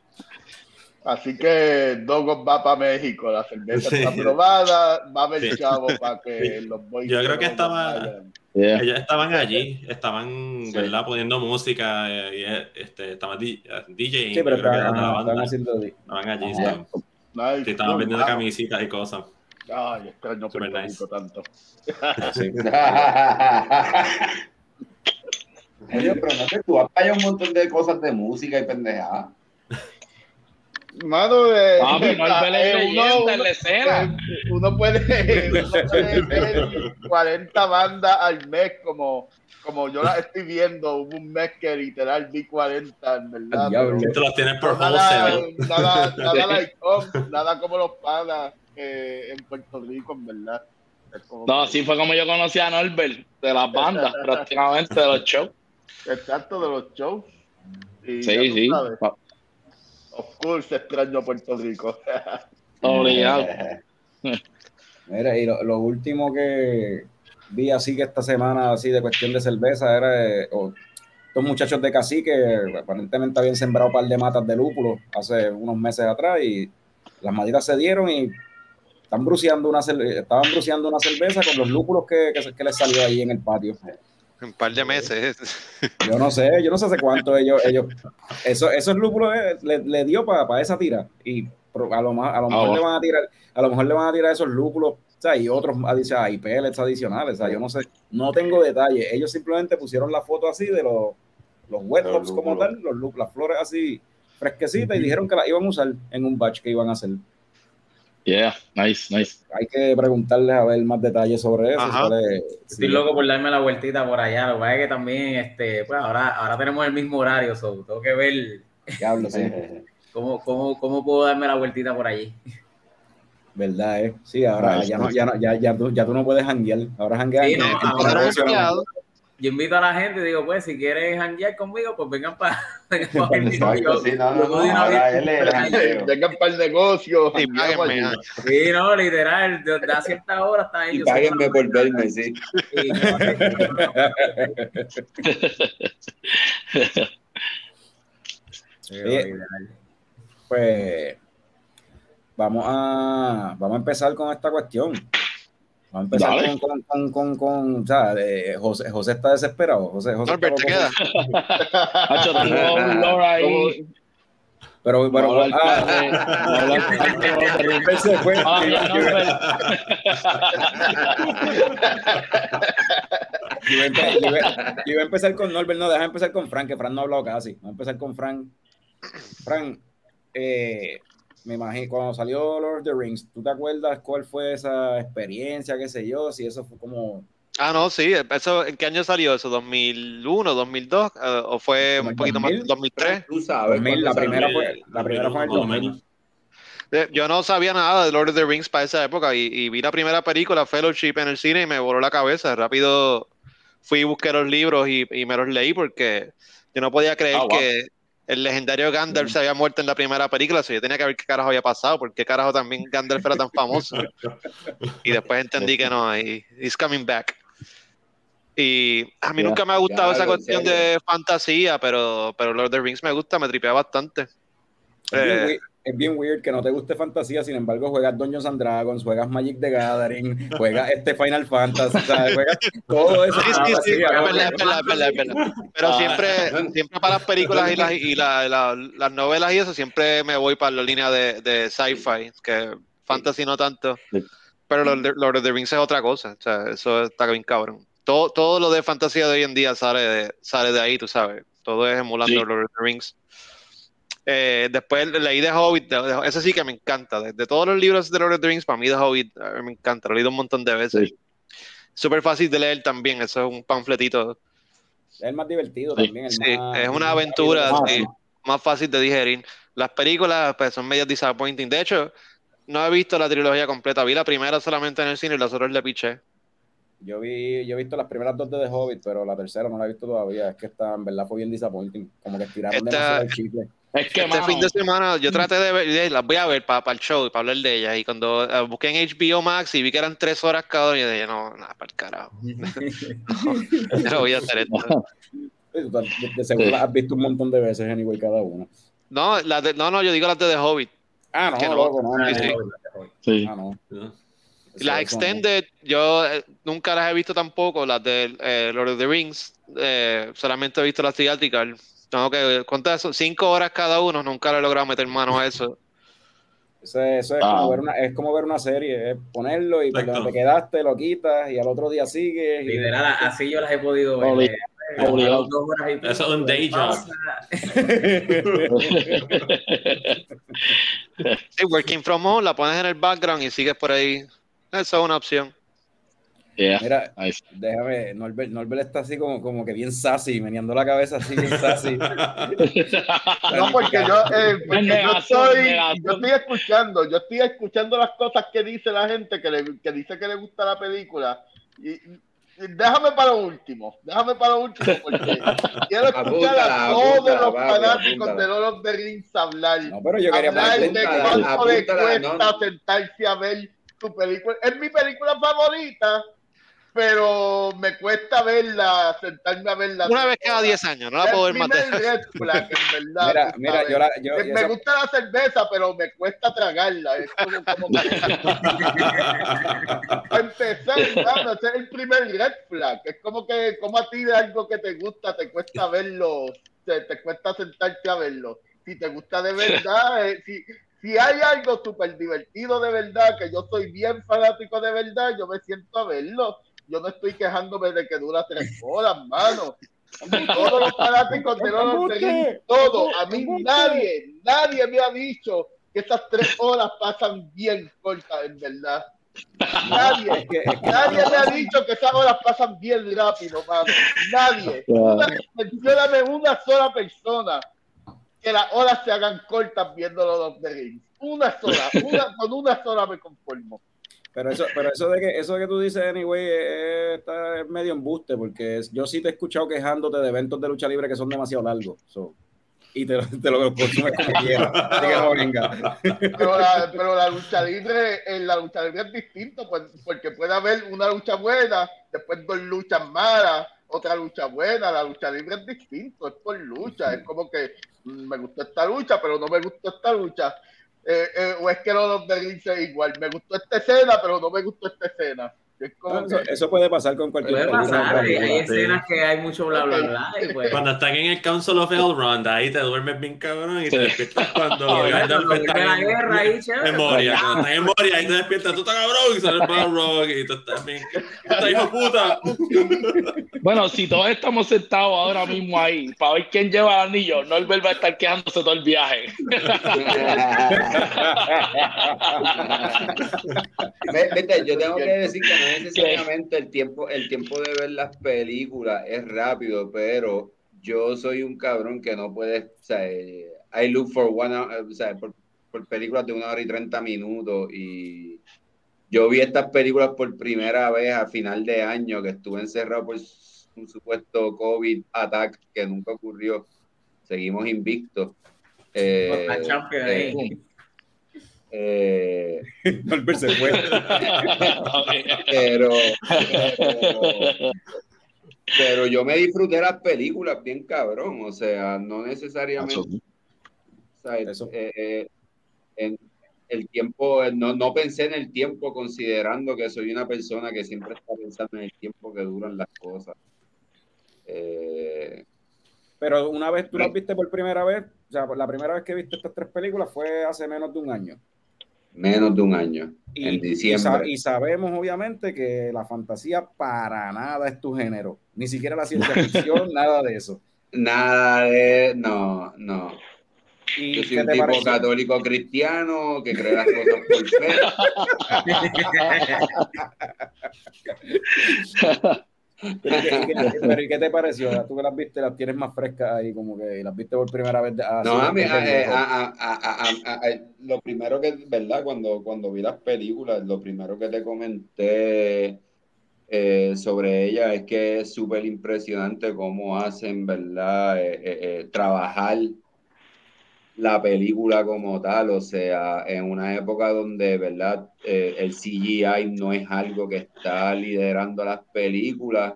Así que Dogos va para México, la cerveza Sí. está aprobada, va a haber Sí. chavo para <laughs> que Sí. los boys Yo creo que estaba-. Yeah. Ellos estaban allí, estaban, Sí. ¿verdad? Poniendo música, eh, y, eh, este, estaban di- DJing, Sí, pero que de la banda. están haciendo. Estaban allí, estaban, Nice, sí, estaban vendiendo mano. camisitas y cosas. Ay, extraño Super Puerto nice. Rico tanto. <laughs> Pero no sé, tú vas para allá un montón de cosas de música y pendejadas. Mano, eh, Papi, no hay eh, escena. eh, uno puede, <laughs> uno puede ver 40 bandas al mes como, como yo las estoy viendo. Hubo un mes que literal vi 40, en verdad. Diablo. pero- Tú los tienes por nada, nada, nada, <laughs> like, oh, nada como los panas eh, en Puerto Rico, en verdad. No, que- así fue como yo conocí a Norbert, de las bandas, prácticamente, de los shows. Exacto, de los shows. Y Sí, sí. sabes, Of course, extraño Puerto Rico. <laughs> Obligado. <laughs> Mira, y lo, lo último que vi así que esta semana, así de cuestión de cerveza, era eh, o- estos muchachos de cacique aparentemente habían sembrado un par de matas de lúpulo hace unos meses atrás y las maditas se dieron y están bruceando una estaban bruceando una cerveza con los lúpulos que, que, que les salió ahí en el patio. Un par de meses. Yo no sé, yo no sé hace cuánto ellos, ellos, eso, esos lúpulos le, le dio para esa tira. Y a lo, a lo mejor Ah, le van a tirar, a lo mejor le van a tirar esos lúpulos, o sea, y otros adicionales, y pellets adicionales, o sea, yo no sé, no tengo detalles, ellos simplemente pusieron la foto así de los, los wet hops como tal, los las flores así fresquecitas y dijeron que las iban a usar en un batch que iban a hacer. Yeah, nice, nice. Hay que preguntarles a ver más detalles sobre eso. Sobre- Estoy sí. loco por darme la vueltita por allá. Lo que pasa es que también, este, pues ahora, ahora tenemos el mismo horario, so, tengo que ver Diablo, sí. <laughs> cómo, cómo, cómo puedo darme la vueltita por allí. Verdad, eh. Sí, ahora Nice, ya, no, nice. ya, no, ya, ya, tú, ya tú no puedes janguear. Ahora janguear. Sí, no, ahora. Yo invito a la gente y digo, pues, si quieren janguear conmigo, pues vengan para <laughs> vengan el para el negocio. Y páguenme. Sí, no, literal, de, de a cierta hora están Y ellos. páguenme por verme, sí. Sí, Sí, pues vamos a, vamos a empezar con esta cuestión. Vamos a empezar Dale. con, con, con, con, con- o sea, José, José está desesperado. José, José Norbert, te queda. <laughs> Hacho, tengo un lore ahí. Pero No hablar ah, no se fue. Ah, Yo- iba a empezar con Norbert, no, deja empezar con Frank, que Frank no ha hablado casi. Vamos a empezar con Frank. Frank, eh, me imagino, cuando salió Lord of the Rings, ¿tú te acuerdas cuál fue esa experiencia, qué sé yo? Si eso fue como Ah, no, sí. Eso, ¿En qué año salió eso? ¿2001, 2002? eh, ¿O fue un poquito más? 2000. 2003. Tú sabes. 2000, la primera fue, la primera fue en el Más o 2000. menos. Eh, Yo no sabía nada de Lord of the Rings para esa época y, y vi la primera película, Fellowship, en el cine y me voló la cabeza. Rápido fui y busqué los libros y, y me los leí porque yo no podía creer Ah, wow. que el legendario Gandalf se había muerto en la primera película. So yo tenía que ver qué carajo había pasado, porque carajo también Gandalf era tan famoso. Y después entendí que no, y he's coming back. Y a mí nunca me ha gustado esa cuestión de fantasía, pero, pero Lord of the Rings me gusta, me tripea bastante. Eh, es bien weird que no te guste fantasía, sin embargo juegas Dungeons and Dragons, juegas Magic the Gathering, <laughs> juegas este Final Fantasy, o sea, juegas todo eso. Sí, sí, sí, es verdad. Pero Ah, siempre, siempre para las películas y, las, y la- la- las novelas y eso, siempre me voy para la línea de, de sci-fi, que fantasy no tanto. Pero Lord, of- Lord of the Rings es otra cosa, o sea, eso está bien cabrón. Todo, todo lo de fantasía de hoy en día sale de, sale de ahí, tú sabes. Todo es emulando Sí. Lord of the Rings. Eh, después leí The Hobbit, de- de- ese sí que me encanta. De, de todos los libros de Lord of the Rings, para mí The Hobbit eh, me encanta, lo he leído un montón de veces. Sí. Súper fácil de leer también, eso es un panfletito Es el más divertido Sí, también. el Sí, más- es una aventura sí, más fácil de digerir. Las películas pues, son medio disappointing. De hecho, no he visto la trilogía completa. Vi la primera solamente en el cine y las otras le piché. Yo vi, yo he visto las primeras dos de The Hobbit, pero la tercera no la he visto todavía. Es que esta, en verdad, fue bien disappointing. Como que estiraron Esta- demasiado el chicle. Es que, Este mano, fin de semana yo traté de ver, las voy a ver para el show y para hablar de ellas. Y cuando eh, busqué en HBO Max y vi que eran tres horas cada una, yo dije, no, nada, para el carajo. <laughs> <laughs> Yo no voy a hacer esto. <laughs> De, de seguro Sí. las has visto un montón de veces, anyway, cada una. No, las de- no, no, yo digo las de The Hobbit. Ah, no, no. loco, no, no, Sí, sí. no. Ah, no. ¿no? Las no. Extended, yo eh, nunca las he visto tampoco, las de eh, Lord of the Rings, eh, solamente he visto las theatrical. Tengo que, ¿cuántas son? Cinco horas cada uno, nunca le he logrado meter mano a eso. Eso, es- eso es, Ah. como ver una, es como ver una serie, es ponerlo y por donde te quedaste lo quitas y al otro día sigues. y- Literal, así yo las he podido ver. Obli- Eh, obligado. dos horas y Eso es un day job. <laughs> Sí, working from home, la pones en el background y sigues por ahí. Eso es una opción. Yeah. Mira, Nice. déjame, Norbert, Norbert está así como, como que bien sassy, meneando la cabeza así bien sassy. <laughs> No, porque yo, eh, porque yo estoy, yo estoy escuchando, yo estoy escuchando las cosas que dice la gente que, le, que dice que le gusta la película. Y, y déjame para lo último, déjame para lo último, porque <laughs> quiero escuchar a todos apúntala, los fanáticos apúntala. de Lord of the Rings hablar. No, pero yo quería hablar de cuánto le cuesta no. sentarse a ver tu película. Es mi película favorita, pero me cuesta verla, sentarme a verla. Una vez cada 10 años, no la puedo ver Es más mi de primer red flag, en verdad. Mira, mira, yo la, yo, Me- yo me esa- gusta la cerveza, pero me cuesta tragarla. Es como, como <laughs> empezar, hermano, ese es el primer red flag. Es como que, como a ti de algo que te gusta, te cuesta verlo, te, te cuesta sentarte a verlo. Si te gusta de verdad, eh, si, si hay algo súper divertido de verdad, que yo soy bien fanático de verdad, yo me siento a verlo. Yo no estoy quejándome de que dura tres horas, mano. Todos los fanáticos de Rings, todo. A mí nadie, nadie me ha dicho que estas tres horas pasan bien cortas, en verdad. Nadie, Es que, es que- nadie me ha dicho que esas horas pasan bien rápido, mano. Nadie. Una- Mencióname una sola persona que las horas se hagan cortas viendo the Rings. Una sola, una, con una sola me conformo. Pero eso, pero eso de que eso que tú dices, anyway, es, está- es medio embuste, porque es- yo sí te he escuchado quejándote de eventos de lucha libre que son demasiado largos. so, y te, te lo consumes como quieras. Pero la, pero la lucha libre, en la lucha libre es distinto, pues, porque puede haber una lucha buena, después dos luchas malas, otra lucha buena. La lucha libre es distinto, es por lucha. Es como que mm, me gustó esta lucha, pero no me gustó esta lucha. Eh, eh, o es que los de Rings es igual. Me gustó esta escena, pero no me gustó esta escena. Es como Eso, que- eso puede pasar con cualquier Puede pasar, hay, película. hay escenas que hay mucho bla bla bla y pues. Cuando están en el Council of Elrond, ahí te duermes bien cabrón y te despiertas cuando <laughs> la en- guerra ahí, chévere. en Moria. Cuando están en Moria, ahí te despiertas, tú estás cabrón, y sale Balrog y tú estás bien. tú estás hijo de puta. <laughs> Bueno, si todos estamos sentados ahora mismo ahí para ver quién lleva el anillo, no el va a estar quejándose todo el viaje. <laughs> Ve- Viste, yo tengo que decir que no <laughs> necesariamente el tiempo, el tiempo de ver las películas es rápido, pero yo soy un cabrón que no puede, o sea, eh, I look for one, hour, o sea, por, por películas de una hora y treinta minutos y yo vi estas películas por primera vez a final de año que estuve encerrado por un supuesto COVID attack que nunca ocurrió. Seguimos invictos. Eh, eh, ahí. Eh, <laughs> Norbert se fue. <laughs> pero, pero, pero yo me disfruté las películas bien cabrón, o sea, no necesariamente, o sea, Eso. eh, eh, en el tiempo, no, no pensé en el tiempo considerando que soy una persona que siempre está pensando en el tiempo que duran las cosas. Eh, Pero una vez tú las viste por primera vez, o sea, la primera vez que viste estas tres películas fue hace menos de un año. Menos de un año, Y, en y diciembre. y sabemos, obviamente, que la fantasía para nada es tu género. Ni siquiera la ciencia <laughs> ficción, nada de eso. Nada de, no, no. ¿Y Yo soy un tipo pareció? católico cristiano que cree las cosas por fe. <laughs> <laughs> Pero, ¿y qué, y qué- <laughs> pero ¿y qué te pareció? Tú que las viste, las tienes más frescas ahí, como que las viste por primera vez. así, No, a mí, a- a- a- lo primero que, ¿verdad? Cuando, cuando vi las películas, lo primero que te comenté eh, sobre ella es que es súper impresionante cómo hacen, ¿verdad? Eh, eh, trabajar la película como tal, o sea, en una época donde, ¿verdad? Eh, el CGI no es algo que está liderando las películas.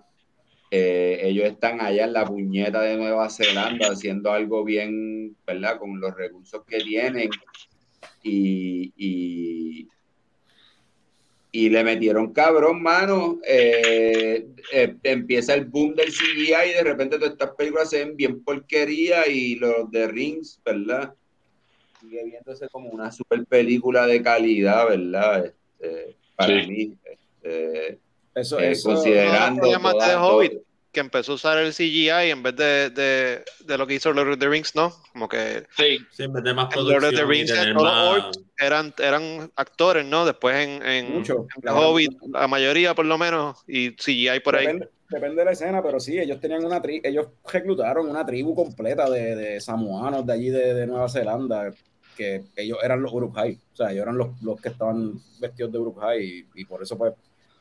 Eh, ellos están allá en la puñeta de Nueva Zelanda haciendo algo bien, ¿verdad? Con los recursos que tienen y, y, y le metieron cabrón, mano. Eh, eh, empieza el boom del CGI y de repente todas estas películas se ven bien porquería y los de Rings, ¿verdad? Sigue viéndose como una super película de calidad, ¿verdad? Este, para Sí. mí, este, Eso, eh, eso, considerando No, de todo- Hobbit. Que empezó a usar el CGI en vez de, de, de lo que hizo Lord of the Rings, ¿no? Como que Sí, Sí, en vez de más En Lord of the producción y Rings, más- eran, eran actores, ¿no? Después en, en, Mucho. en The Hobbit, la mayoría por lo menos, y CGI por ahí. Depende, depende de la escena, pero sí, ellos tenían una tri ellos reclutaron una tribu completa de, de samoanos de allí de, de Nueva Zelanda, que ellos eran los Uruk-hai, o sea, ellos eran los, los que estaban vestidos de Uruk-hai y, y por eso pues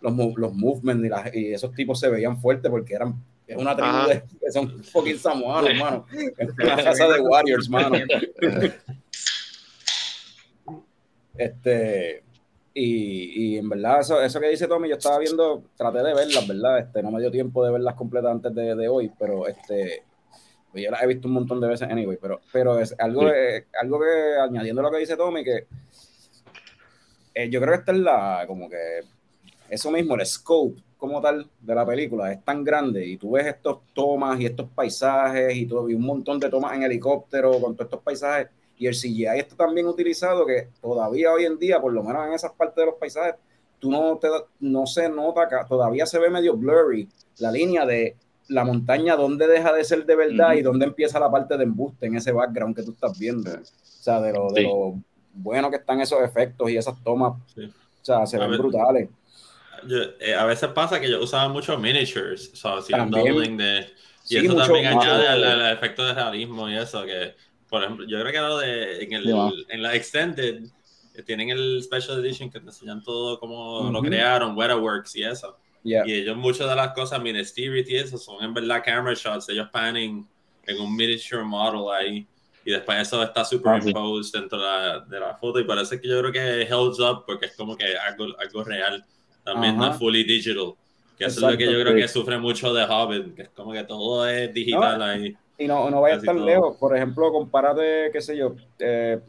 los, los movements y, las- y esos tipos se veían fuertes porque eran es una tribu Ajá. de, son fucking samoanos, mano. Es una casa de warriors, mano. Este, y, y en verdad, eso, eso que dice Tommy, yo estaba viendo, traté de verlas, ¿verdad? Este, no me dio tiempo de verlas completas antes de, de hoy, pero este, pues yo las he visto un montón de veces anyway, pero, pero es algo, Sí. de- algo que, añadiendo lo que dice Tommy, que eh, yo creo que esta es la, como que, eso mismo, el scope como tal de la película es tan grande y tú ves estos tomas y estos paisajes y, todo, y un montón de tomas en helicóptero con todos estos paisajes y el CGI está tan bien utilizado que todavía hoy en día, por lo menos en esas partes de los paisajes, tú no, te, no se nota, que todavía se ve medio blurry la línea de la montaña dónde deja de ser de verdad Ujú. y dónde empieza la parte de embuste en ese background que tú estás viendo. O sea, de lo, de Sí. lo bueno que están esos efectos y esas tomas. Sí. O sea, se A ven ver. brutales. Yo, eh, a veces pasa que yo usaba mucho miniatures, o sea, un También. doubling de... Y Sí, eso también añade al, al efecto de realismo y eso, que, por ejemplo, yo creo que lo de, en, el, va. en la Extended, eh, tienen el Special Edition que te enseñan todo cómo lo crearon, Wetaworks y eso. Yeah. Y ellos, muchas de las cosas, Ministerial y eso, son en verdad camera shots, ellos panning en un miniature model ahí. Y después eso está superimposed dentro de la, de la foto. Y parece que yo creo que holds up porque es como que algo, algo real. También no Ajá. es fully digital. Que eso es lo que yo creo que sufre mucho de Hobbit, que es como que todo es digital ahí. Y no, no vaya Casi tan todo. lejos. Por ejemplo, compárate, qué sé yo, eh,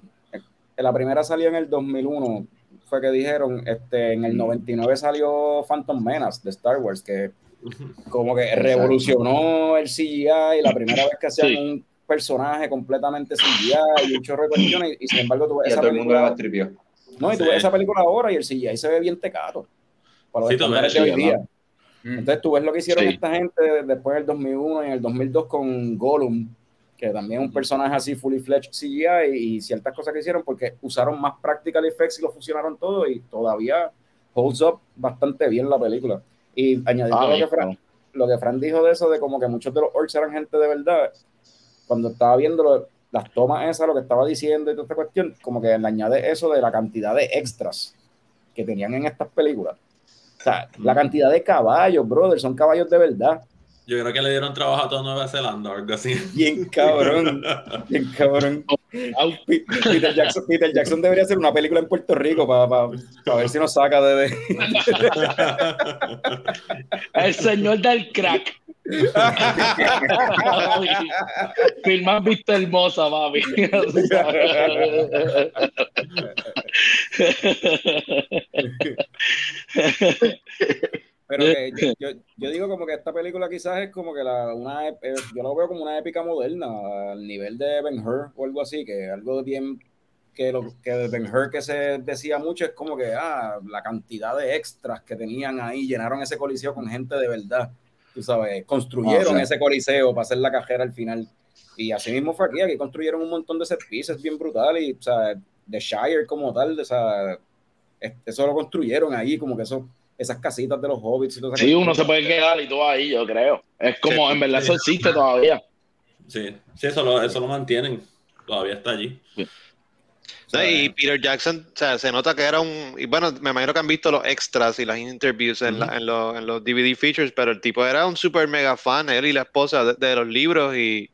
la primera salió en el 2001, fue que dijeron, este, en el 99 salió Phantom Menace de Star Wars, que <laughs> como que revolucionó el CGI, la primera vez que hacían Sí. un personaje completamente CGI y un chorro de cuestiones, y sin embargo tú ves Y a esa todo el mundo tripió. no, y tú Sí. ves esa película ahora y el CGI se ve bien tecato, para los Sí, tú estándares ves, de hoy sí, día. Mm. Entonces tú ves lo que hicieron Sí. esta gente después del 2001 y en el 2002 con Gollum, que también es un personaje así fully fledged CGI y, y ciertas cosas que hicieron porque usaron más practical effects y lo fusionaron todo y todavía holds up bastante bien la película. Y añadiendo Ah, lo, que Fran, lo que Fran dijo de eso, de como que muchos de los orcs eran gente de verdad, cuando estaba viendo lo- las tomas esas, lo que estaba diciendo y toda esta cuestión, como que le añade eso de la cantidad de extras que tenían en estas películas. La cantidad de caballos, brother, son caballos de verdad. Yo creo que le dieron trabajo a toda Nueva Zelanda o algo así. Bien cabrón, bien cabrón. Peter Jackson, Peter Jackson debería hacer una película en Puerto Rico para ver si nos saca de... de- <laughs> El señor del crack. Filmar vista hermosa, mami. Pero yo, digo como que esta película quizás es como que la, una, eh, yo lo veo como una épica moderna, al nivel de Ben Hur o algo así, que algo bien que lo que de Ben Hur que se decía mucho es como que ah, la cantidad de extras que tenían ahí, llenaron ese coliseo con gente de verdad, tú sabes, construyeron Ah, sí. ese coliseo para hacer la cajera al final. Y así mismo fue aquí, aquí construyeron un montón de set pieces bien brutales y, o sea, de Shire como tal, o sea, es- eso lo construyeron ahí, como que eso, esas casitas de los hobbits y todo Sí, uno se puede quedar y todo ahí, yo creo. Es como, Sí. en verdad, eso existe todavía. Sí, sí eso, lo, eso lo mantienen. Todavía está allí. Y Peter Jackson, o sea, se nota que era un. Y bueno, me imagino que han visto los extras y las interviews en, la- en, los, en los DVD features, pero el tipo era un super mega fan, él y la esposa, de, de los libros. Y,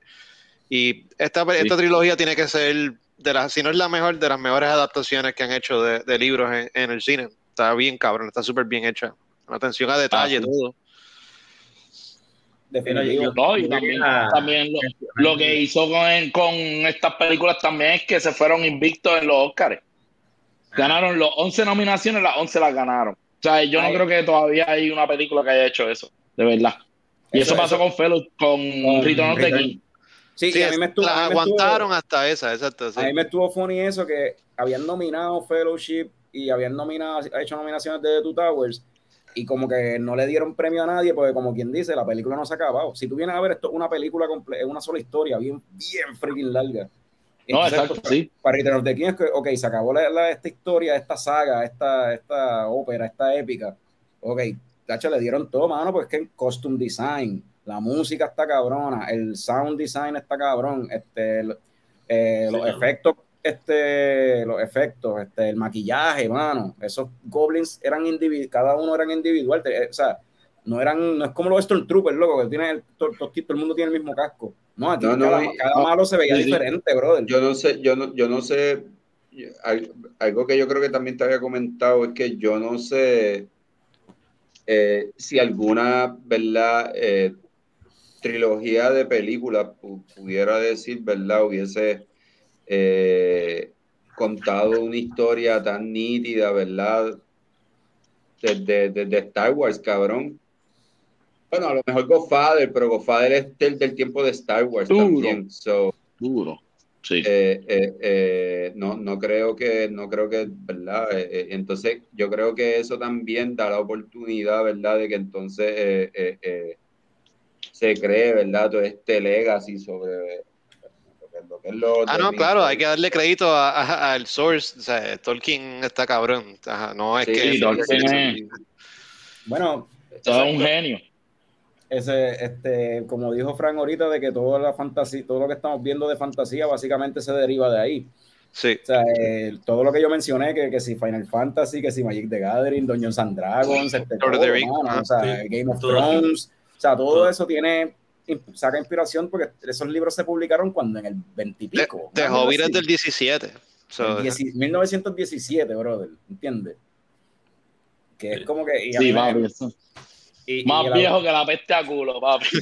y esta, esta trilogía tiene que ser, de las, si no es la mejor, de las mejores adaptaciones que han hecho de, de libros en, en el cine. Está bien, cabrón, está súper bien hecha. Atención a detalle, Ah, sí. todo. Definitivo. No, y yo también, lo, lo que hizo con, con estas películas también es que se fueron invictos en los Oscars. Ganaron los 11 nominaciones, las 11 las ganaron. O sea, yo no creo que todavía hay una película que haya hecho eso, de verdad. Y eso, Eso- pasó eso- con Fellow, con Con Return of the Return. King. Sí, Sí, y a mí me estuvo, las a mí me estuvo- aguantaron hasta esa, exacto. sí. a mí me estuvo funny eso que habían nominado Fellowship y habían nominado, hecho nominaciones de The Two Towers y como que no le dieron premio a nadie porque como quien dice, la película no se ha acabado. Si tú vienes a ver esto, es una película completa, es una sola historia, bien, bien freaking larga. No, exacto, pues, sí. Para Return of the King es que, ok, se acabó la- la- esta historia, esta saga, esta, esta ópera, esta épica. Ok, tacho, le dieron todo, mano, porque es que en costume design, la música está cabrona, el sound design está cabrón, este, el- eh, Sí, los ¿no? efectos, este, los efectos, este, el maquillaje, mano, esos goblins eran individuales, cada uno eran individual, te- eh, o sea, no eran, no es como los Stormtroopers, loco, que tienen el, todo, el mundo tiene el mismo casco. No, aquí No, no, cada, malo se veía diferente, brother. Yo no sé, yo no, yo no sé, al- algo que yo creo que también te había comentado es que yo no sé eh, si alguna, ¿verdad? Eh, trilogía de películas pu- pudiera decir, ¿verdad? Hubiese eh, contado una historia tan nítida, ¿verdad? Desde, desde Star Wars, cabrón. Bueno, a lo mejor Godfather, pero Godfather es del, del tiempo de Star Wars Duro. también. So, Duro. Sí. eh, eh, eh, no, no creo que, no creo que, ¿verdad? Entonces, yo creo que eso también da la oportunidad, ¿verdad? De que entonces se cree, ¿verdad? Todo este legacy sobre lo que, lo que es lo Ah, no, claro, hay que darle crédito al source. O sea, Tolkien está cabrón. Ajá, no es Sí, que. Tolkien es- Bueno, Todo es un genio. ese, este, como dijo Frank ahorita, de que toda la fantasía, todo lo que estamos viendo de fantasía básicamente se deriva de ahí. Sí. O sea, eh, todo lo que yo mencioné, que, que si Final Fantasy, que si Magic the Gathering, Dungeons and Dragons, este, Lord of todo, the Rings, mano, ajá, o sea, sí. Game of Todo. Thrones, o sea, todo Todo. eso tiene, saca inspiración porque esos libros se publicaron cuando en el 20 y De, pico. de algo Hobbit es del 17. So, El dieci- 1917, brother, ¿entiendes? Que es como que... y a Sí, eso. Y- y Más la- viejo que la peste a culo, papi. <laughs>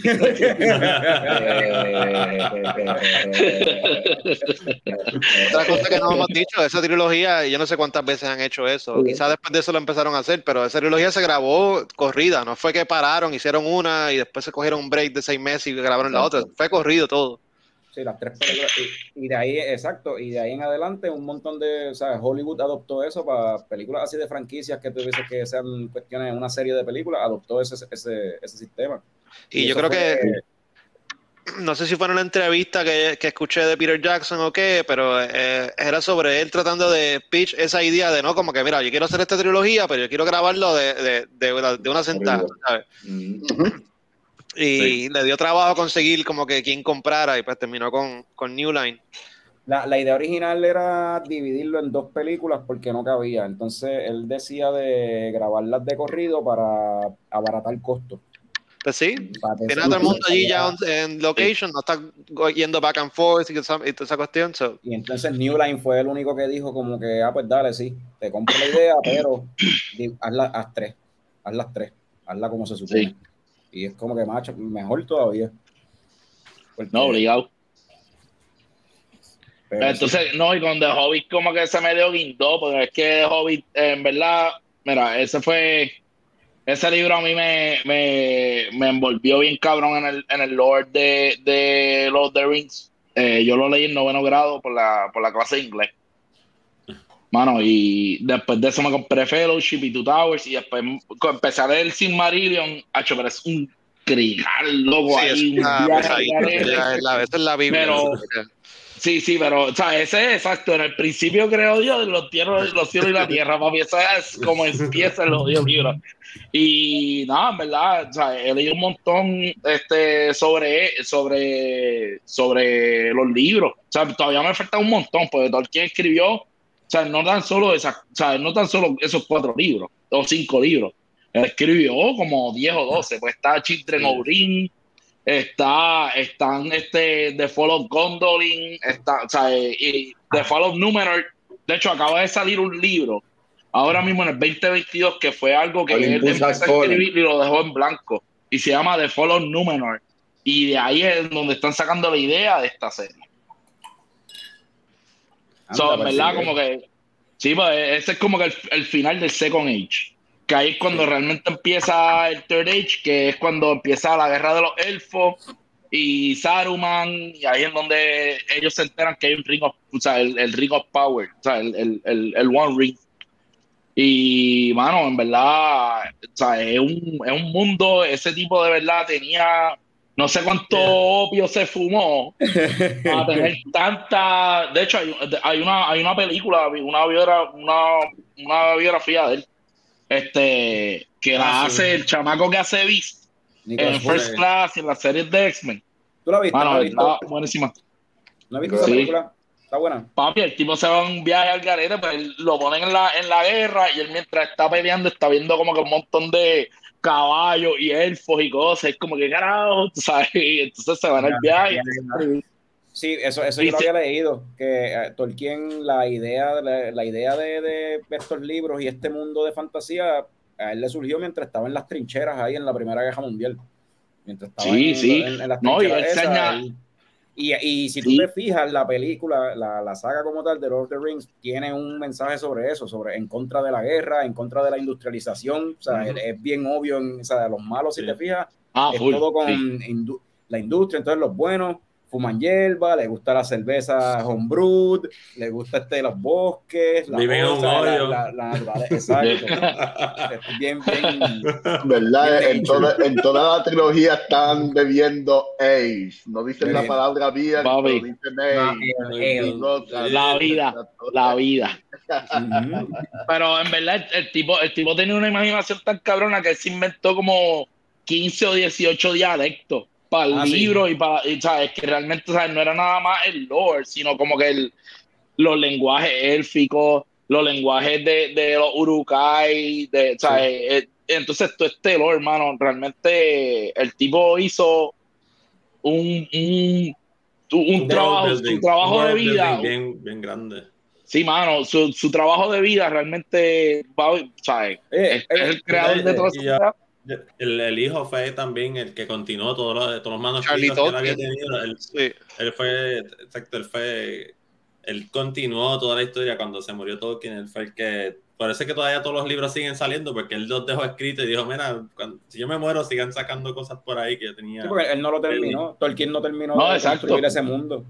Otra cosa que no hemos dicho, esa trilogía, yo no sé cuántas veces han hecho eso. Quizás después de eso lo empezaron a hacer, pero esa trilogía se grabó corrida. No fue que pararon, hicieron una y después se cogieron un break de seis meses y grabaron la otra. Fue corrido todo. Sí, las tres películas. Y, y de ahí, exacto, y de ahí en adelante un montón de, o sea, Hollywood adoptó eso para películas así de franquicias que tú dices que sean cuestiones, una serie de películas, adoptó ese, ese, ese sistema. Y yo creo fue- que, no sé si fue en una entrevista que, que escuché de Peter Jackson o qué, pero eh, era sobre él tratando de pitch esa idea de, no, como que, mira, yo quiero hacer esta trilogía, pero yo quiero grabarlo de, de, de, una- de una sentada, ¿sabes? Mm. Y le dio trabajo conseguir como que quien comprara y pues terminó con, con New Line. La, la idea original era dividirlo en dos películas porque no cabía. Entonces él decía de grabarlas de corrido para abaratar costos. Pues sí, tiene a todo el mundo allí ya en location, no está yendo back and forth y, toda esa cuestión. so, Y entonces New Line fue el único que dijo como que, ah, pues dale, sí, te compro la idea, pero di- hazla, haz tres, haz las tres, hazla como se supone. Sí. Y es como que, macho, mejor todavía. Porque- No, obligado. pero sí. Entonces, no, y con The Hobbit como que se me dio guindó, porque es que The Hobbit, en verdad, mira, ese fue, ese libro a mí me, me, me envolvió bien cabrón en el, en el lore de, de Lord of the Rings. Eh, yo lo leí en noveno grado por la, por la clase de inglés. Mano, y después de eso me compré Fellowship y Two Towers, y después empecé a leer Silmarillion, hacho, pero es un crigal, loco, sí, ahí, es una es la- esa es la Biblia. Pero- Sí, sí, pero, o sea, ese es exacto. En el principio, creo yo, los cielos, los cielos y la tierra, papi. Eso es como empiezan los libros. Y nada, en verdad, o sea, he leído un montón este, sobre, sobre, sobre los libros. O sea, todavía me falta un montón, porque Tolkien escribió, o sea, no tan solo, esa, o sea, no tan solo esos cuatro libros, o cinco libros. Él escribió como 10 o 12, pues está Children of Ring, está, están este The Fall of Gondolin, está, o sea, eh, y The Fall of Numenor. De hecho, acaba de salir un libro ahora mismo en el 2022 que fue algo que él empezó a escribir y lo dejó en blanco. Y se llama The Fall of Numenor. Y de ahí es donde están sacando la idea de esta serie. Anda, So, en verdad, como que. Sí, pues ese es como que el, el final del Second Age. Que ahí es cuando realmente empieza el Third Age, que es cuando empieza la guerra de los elfos y Saruman, y ahí es donde ellos se enteran que hay un Ring of, o sea, el, el Ring of Power, o sea, el, el, el, el One Ring. Y, mano, en verdad, o sea, es un, es un mundo, ese tipo de verdad tenía, no sé cuánto opio se fumó, <laughs> a tener tanta. De hecho, hay, hay una, hay una película, una, biogra- una, una biografía de él, este, que la Ah, sí. hace el chamaco que hace Beast Nicolas en First. Class y en las series de X-Men. ¿Tú la viste? ¿No Mano, la viste? está buenísima. ¿No has visto esa Sí. película? Está buena. Papi, el tipo se va a un viaje al garete, pues lo ponen en la, en la guerra y él mientras está peleando está viendo como que un montón de caballos y elfos y cosas. Es como que carajo, tú sabes, <laughs> y entonces se van al viaje. Sí, eso, eso yo lo había leído, que eh, Tolkien, la idea, la, la idea de, de estos libros y este mundo de fantasía, a él le surgió mientras estaba en las trincheras ahí en la Primera Guerra Mundial. Mientras estaba Sí, en, sí. en- en las No, y trincheras él se esas, añade- él- y, y si tú Sí. te fijas, la película, la, la saga como tal de Lord of the Rings, tiene un mensaje sobre eso, sobre en contra de la guerra, en contra de la industrialización. O sea, Ujú. es bien obvio, en, o sea, los malos, si Sí. te fijas, Ah, es full, todo con sí. indu- la industria, entonces los buenos fuman hierba, le gusta la cerveza homebrew, le gusta este los bosques, la Viven en un cosa, la- la- la naturaleza, exacto. <laughs> Es bien, bien, ¿Verdad? Bien En toda, en toda la trilogía están bebiendo Age. No dicen la palabra Papi. pero dicen Age. La vida, la vida. Pero en verdad, el, el tipo, el tipo tenía una imaginación tan cabrona que él se inventó como 15 o 18 dialectos para el Ah, sí. libro y para, y, ¿sabes? Que realmente, ¿sabes? No era nada más el lore, sino como que el, los lenguajes élficos, los lenguajes de, de los urukai, de, ¿sabes? Eh, Entonces, todo este lore, hermano, realmente el tipo hizo un, un, un, trabajo, World su building, trabajo de vida. Bien, bien grande. Sí, mano, su, su trabajo de vida realmente va, ¿sabes? Eh, Es, es eh, el creador de ya- cosa. El, el hijo fue también el que continuó todos los, todos los manuscritos que él había Tolkien. tenido. Él, Sí. él fue, exacto, él fue, él continuó toda la historia cuando se murió Tolkien. Él fue el que, parece que todavía todos los libros siguen saliendo porque él los dejó escritos y dijo, mira, cuando- si yo me muero, sigan sacando cosas por ahí que yo tenía. Sí, porque él no lo terminó, Tolkien no terminó No, de exacto. construir ese mundo.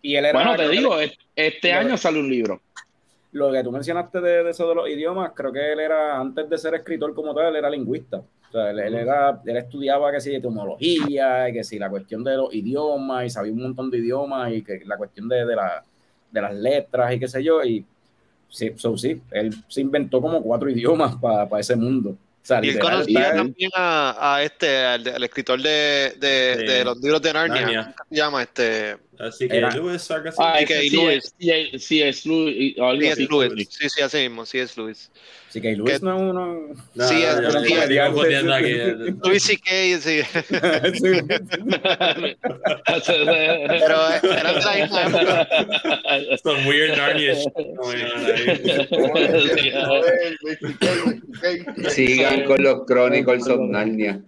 Y él era, Bueno, te que- digo, es- este Lo- año sale un libro. lo que tú mencionaste de, de eso de los idiomas, creo que él era, antes de ser escritor como tal, él era lingüista. O sea, él, él era, él estudiaba que si etimología, y que si la cuestión de los idiomas, y sabía un montón de idiomas, y que la cuestión de, de, la- de las letras, y qué sé yo, y sí, so, sí, él se inventó como cuatro <laughs> idiomas para ese mundo. O sea, Y él literal, conocía también a, a este, al, al escritor de, de, Sí. de los libros de Narnia. Narnia. ¿Cómo se llama? Este, Así que Era- Lewis, así. Ah, sí, Lewis. es, sí, es- sí, es Lewis, o algo C.S. así. Lewis. Sí, sí, así mismo, C.S. Lewis. Así que Luis que- no es uno. No, sí, no, sí, aquí. Louis C.K. sí. Sí. Pero eran de la misma época. Some weird Narnia. Sigan con los Chronicles of Narnia.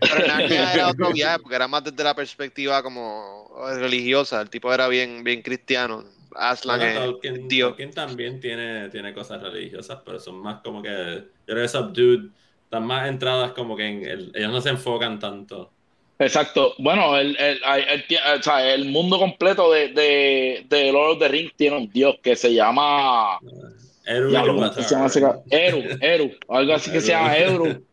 Pero Narnia era otro viaje, porque era más desde la perspectiva como religiosa. El tipo era bien, bien cristiano. Aslan Bueno, es Tolkien, Dios. Tolkien también tiene, tiene cosas religiosas, pero son más como que. Yo creo que Subdued están más entradas como que en el- ellos no se enfocan tanto. Exacto. Bueno, el, el, el, el- o sea, el mundo completo de, de, de Lord of the Rings tiene un dios que se llama. Eru ¿cómo Ilúvatar. se llama Eru, Eru, algo así que se llama Eru.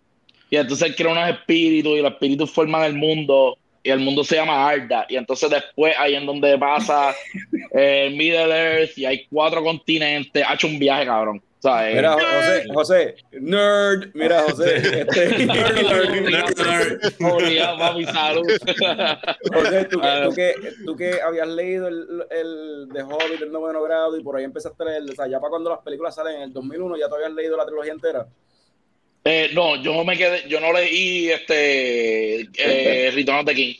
Y entonces él crea unos espíritus y los espíritus forman el mundo y el mundo se llama Arda. Y entonces después ahí en donde pasa <laughs> eh, Middle Earth y hay cuatro continentes. Ha hecho un viaje, cabrón. ¿sabes? Mira, José, José, nerd, mira, José, <laughs> este, Nerd alert, nerd alert. Obligado, papi, salud. <laughs> José, tú, que, Ah. tú, que, tú que habías leído el, el de Hobbit del noveno grado y por ahí empezaste a leer, o sea, ya para cuando las películas salen en el 2001, ya te habías leído la trilogía entera. Eh, no, yo no me quedé, yo no leí este eh, Return of the King.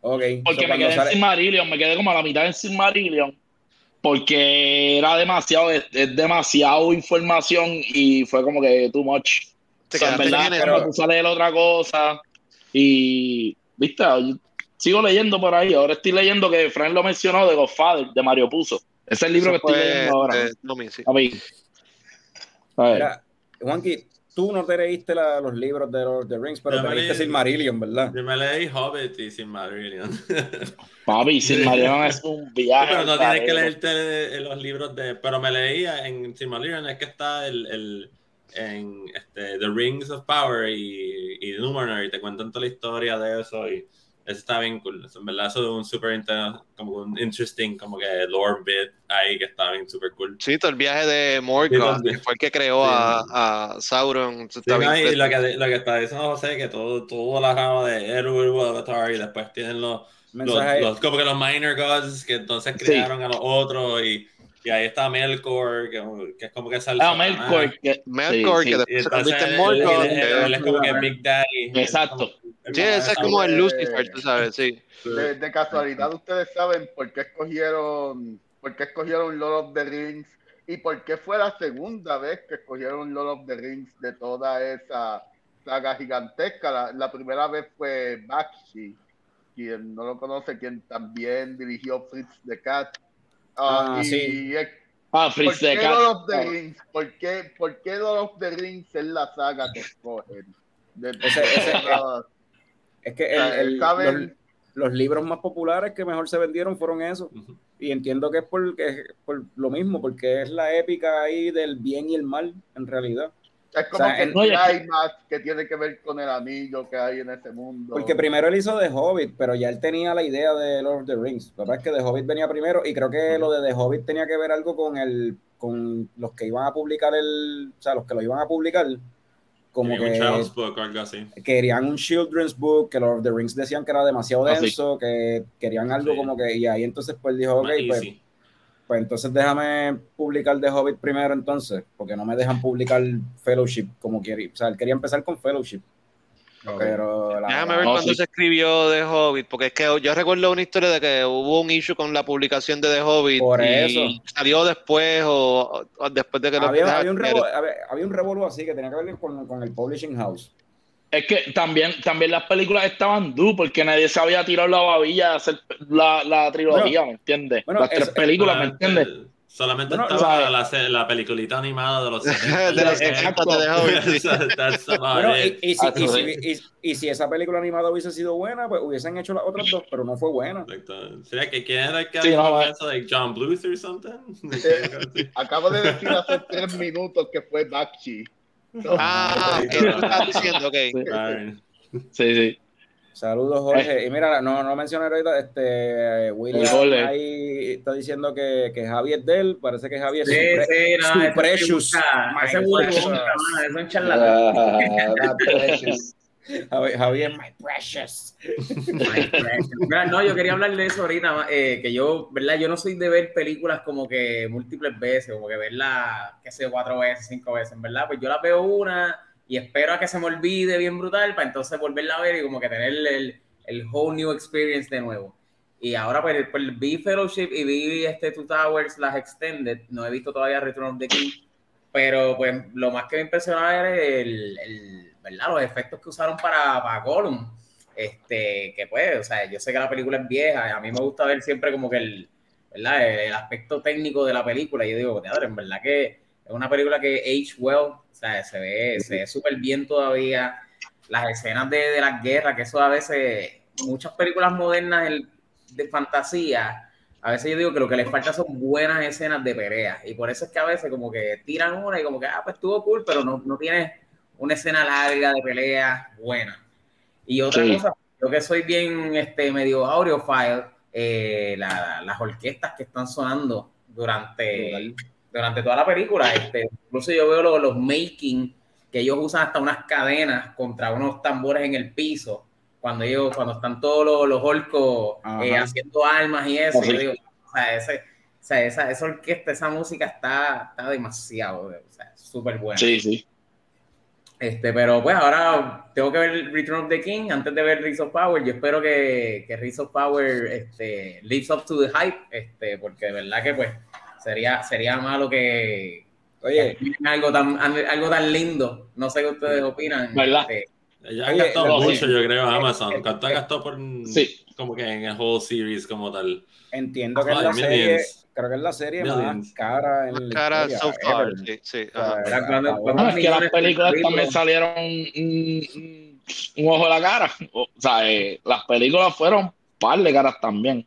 Porque so me quedé en sale- Silmarillion, me quedé como a la mitad en Silmarillion, porque era demasiado, es, es demasiado información y fue como que too much. Te O sea, en verdad, en cuando tú sales de la otra cosa y, viste, yo sigo leyendo por ahí, ahora estoy leyendo que Frank lo mencionó de Godfather, de Mario Puzo. Ese es el libro Eso que estoy leyendo ahora. eh, Tommy, sí. A mí. A ver. Mira, Juanqui, tú no te leíste la- los libros de Lord of the Rings, pero Yo te me leíste leí- Silmarillion, ¿verdad? Yo me leí Hobbit y Silmarillion. <laughs> Papi, Silmarillion es un viaje. pero no tienes que leerte los libros de. Pero me leía en Silmarillion, es que está el. el en este, The Rings of Power y, y Numenor y te cuentan toda la historia de eso y eso está bien cool. Eso, en verdad, eso es un super como un interesting, como que lore bit ahí que está bien super cool. Sí, todo el viaje de Sí, Morgoth, también. que fue el que creó Sí. a, a Sauron. Sí, está bien no, y lo que, lo que está diciendo José, que todo, todo la rama de Eru Avatar y después tienen los, los, los- como que los minor gods que entonces Sí. crearon a los otros y, y ahí está Melkor que, que es como que sale Ah, Melkor. que- Melkor, sí, que después se en él, Morgoth. él- él- que- él es como que Big Daddy Exacto. Sí, ese es como el Lucifer, tú sabes, sí. De, de casualidad, ustedes saben por qué escogieron, por qué escogieron Lord of the Rings y por qué fue la segunda vez que escogieron Lord of the Rings de toda esa saga gigantesca. La, la primera vez fue Bakshi, quien no lo conoce, quien también dirigió Fritz the Cat. Ah, Ah, y sí. Ah, ¿Por Fritz qué de. Lord of the. Rings? ¿Por qué, por qué Lord of the Rings es la saga que escogen? De- Ese- ese- de- Es que el, el- los- los libros más populares que mejor se vendieron fueron esos. Ujú. Y entiendo que es por, que es por lo mismo, porque es la épica ahí del bien y el mal, en realidad. Es como O sea, que no hay más que tiene que ver con el anillo que hay en ese mundo. Porque primero él hizo The Hobbit, pero ya él tenía la idea de Lord of the Rings. La verdad es que The Hobbit venía primero y creo que lo de The Hobbit tenía que ver algo con el con los que iban a publicar el, o sea, los que lo iban a publicar, como Y un que child's book o algo así. querían un children's book, que Lord of the Rings decían que era demasiado Ah, denso, que querían algo Sí. como que, y ahí entonces pues dijo, ok, Más pues, easy. Pues entonces déjame publicar The Hobbit primero entonces, porque no me dejan publicar Fellowship como quería, o sea, él quería empezar con Fellowship, pero la- Déjame ver No, cuándo sí. se escribió The Hobbit, porque es que yo recuerdo una historia de que hubo un issue con la publicación de The Hobbit Por y eso. salió después o, o después de que lo había, había un revo- había, había un revolú así que tenía que ver con, con el publishing house. Es que también, también las películas estaban du porque nadie se había tirado la babilla de hacer la, la trilogía, ¿me entiendes? bueno, las tres es- películas, ¿me Solamente- entiendes? Solamente Bueno, estaba o sea, la, la peliculita animada de los <laughs> de los Exacto. de <laughs> <laughs> Bueno, it. y, y si, Ah, esa película animada hubiese sido buena, pues hubiesen hecho las otras dos, pero no fue buena. Exacto. ¿Sería que quién era el que Sí, no, eh. eso? Like John Bluth or something? Eh, Acabo de decir hace tres minutos que fue Bakshi. <laughs> Ah, ok, estás diciendo, ok. Sí, sí. Saludos, Jorge. Y mira, no, no mencioné ahorita, este, William Jorge. ahí está diciendo que, que Javi es de él, parece que Javi es Sí, su, sí, no, su precious. ese es un charlatán. <laughs> Ah, precious. Javi, Javi es my precious. No, yo quería hablar de eso ahorita, eh, que yo, ¿verdad? Yo no soy de ver películas como que múltiples veces, como que verla, qué sé cuatro veces, cinco veces, ¿verdad? Pues yo la veo una y espero a que se me olvide bien brutal para entonces volverla a ver y como que tener el, el whole new experience de nuevo. Y ahora pues, pues vi Fellowship y vi este Two Towers, las Extended, no he visto todavía Return of the King, pero pues lo más que me impresionaba era el, el- ¿verdad? los efectos que usaron para, para Gollum. Este, que pues, o sea, yo sé que la película es vieja, a mí me gusta ver siempre como que el, ¿verdad? el, aspecto técnico de la película. Yo digo, teatro, en verdad que es una película que age well, o sea, se ve se ve súper bien todavía. Las escenas de, de las guerras, que eso a veces, muchas películas modernas de fantasía, a veces yo digo que lo que les falta son buenas escenas de pelea. Y por eso es que a veces como que tiran una y como que, ah, pues estuvo cool, pero no, no tienes una escena larga de pelea buena. Y otra Sí. cosa, yo que soy bien este, medio audiophile, eh, la- las orquestas que están sonando durante, durante toda la película. Este, incluso yo veo los, los making que ellos usan hasta unas cadenas contra unos tambores en el piso. Cuando ellos, cuando están todos los, los orcos eh, haciendo armas y eso, sí. yo digo, o sea, ese- o sea, esa, esa orquesta, esa música está, está demasiado, o sea, súper buena. Sí, sí. Este, pero pues ahora tengo que ver Return of the King antes de ver Rings of Power. Yo espero que, que Rings of Power este, lives up to the hype, este, porque de verdad que pues sería, sería malo que, Oye, algo tan, algo tan lindo. No sé qué ustedes opinan. ¿Verdad? Este, Ya han Oye, gastado sí. mucho, yo creo, Amazon. ¿Cuánto ha gastado por Sí. como que en el whole series como tal? entiendo que es la Millions. serie, creo que es la serie más Millions. cara en la Cara historia, so far, ever. sí, sí. O sea, acabó. cuando- No, es que las películas de también salieron un, un ojo a la cara. O sea, eh, las películas fueron par de caras también.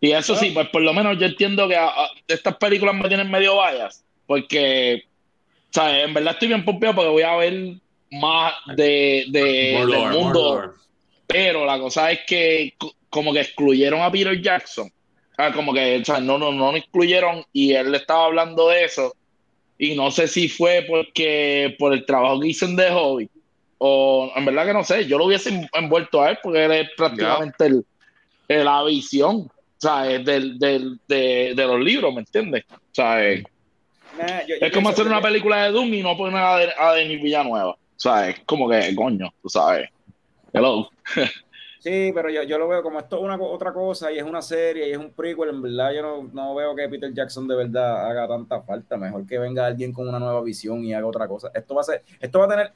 Y eso sí, pues por lo menos yo entiendo que ah, estas películas me tienen medio vallas. Porque, o sea, en verdad estoy bien pompeado porque voy a ver más de, de- More del mundo. Pero la cosa es que co- como que excluyeron a Peter Jackson. Ah, como que o sea, no, no, no lo incluyeron y él le estaba hablando de eso. Y no sé si fue porque por el trabajo que hizo en The Hobbit. O en verdad que no sé, yo lo hubiese en- envuelto a él porque él es prácticamente el, el- la visión o sea, es del, del, de, de los libros, ¿me entiendes? O sea, es, Nah, yo- yo es como hacer que- una película de Doom y no poner a, a Denis Villanueva. O sea, es como que, coño, tú sabes. Hello. Sí, pero yo, yo lo veo como esto es una otra cosa y es una serie y es un prequel. En verdad, yo no, no veo que Peter Jackson de verdad haga tanta falta. Mejor que venga alguien con una nueva visión y haga otra cosa. Esto va a ser, esto va a tener.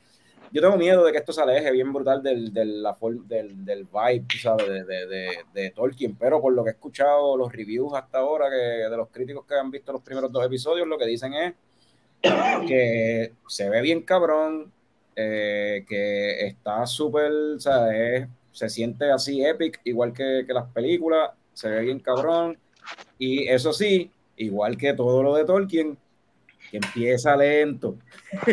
Yo tengo miedo de que esto se aleje bien brutal del, del, la del, del vibe, ¿sabes? De, de, de, de Tolkien. Pero por lo que he escuchado, los reviews hasta ahora, que de los críticos que han visto los primeros dos episodios, lo que dicen es que se ve bien cabrón, eh, que está súper, o sea, es se siente así epic, igual que, que las películas, se ve bien cabrón. Y eso sí, igual que todo lo de Tolkien, que empieza lento. <laughs>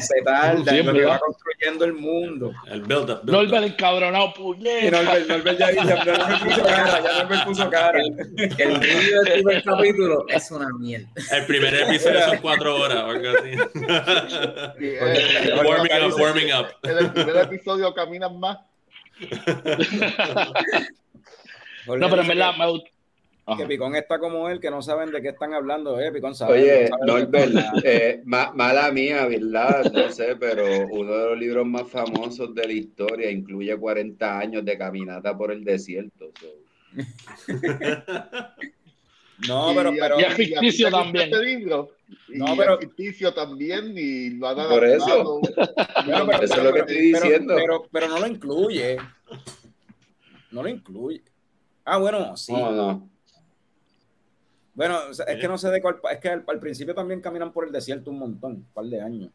se tarda, Siempre, lo que va construyendo el mundo. El build-up. build-up. Norbert encabronado, Y puñeta. Norbert, Norbert ya, ya, ya Norbert puso cara, ya Norbert puso cara. El vídeo del primer capítulo es una mierda. El primer episodio son cuatro horas o algo así. <laughs> Eh, warming eh, up, warming up. En el primer episodio caminan más. <laughs> No, pero en dice verdad me gusta. Que, que Picón está como él, que no saben de qué están hablando. Eh, Picón sabe. Oye, no están hablando. eh, ma- mala mía, ¿verdad? No sé, pero uno de los libros más famosos de la historia incluye 40 años de caminata por el desierto. so. <laughs> No, pero, Y- pero, y es y ficticio también. este libro, y No, pero- es ficticio también y lo han Por eso. <laughs> pero- Eso es lo que estoy pero- diciendo. Pero, pero no lo incluye. No lo incluye. Ah, bueno, sí. No, no. Bueno, o sea, es que no sé de cuál. Es que al, al principio también caminan por el desierto un montón, un par de años.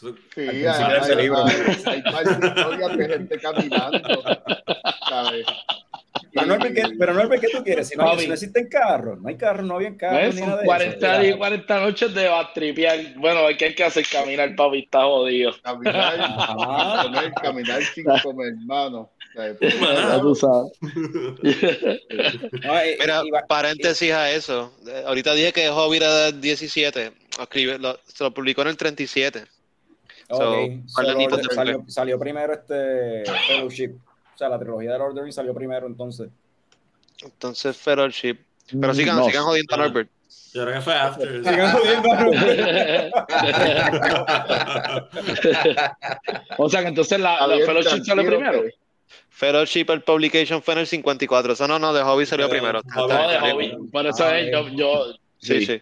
Sí, hay, hay, libro. hay, hay varias historias de gente caminando. ¿sabes? Pero no, ¿qué, pero no, ¿qué tú quieres? Si no, Papi. si no existen carros, no hay carros, no habían carros. Ni nada de 40 eso. días, 40 noches de bastripear. Bueno, ¿qué hay que hacer? Caminar, papi, está jodido. Caminar, <laughs> caminar sin comer, hermano. <laughs> eh, Mira, paréntesis a eso. Eh, Ahorita dije que Hobbit era del 17. Escribe, lo- se lo publicó en el 37. So, ok, par de so, salió, salió primero este Fellowship. O sea, la trilogía de Lord of the Rings salió primero entonces. Entonces, Fellowship. Pero sigan, No. sigan jodiendo a Norbert. Yo creo que fue after. <laughs> Sigan jodiendo a <laughs> o sea que entonces la, la Fellowship salió primero. que- Fellowship, el publication fue en el 54. Eso no, no, de Hobby salió Pero, primero. No, de Está Hobbit. Por eso Ah, es, yo, yo Sí, sí.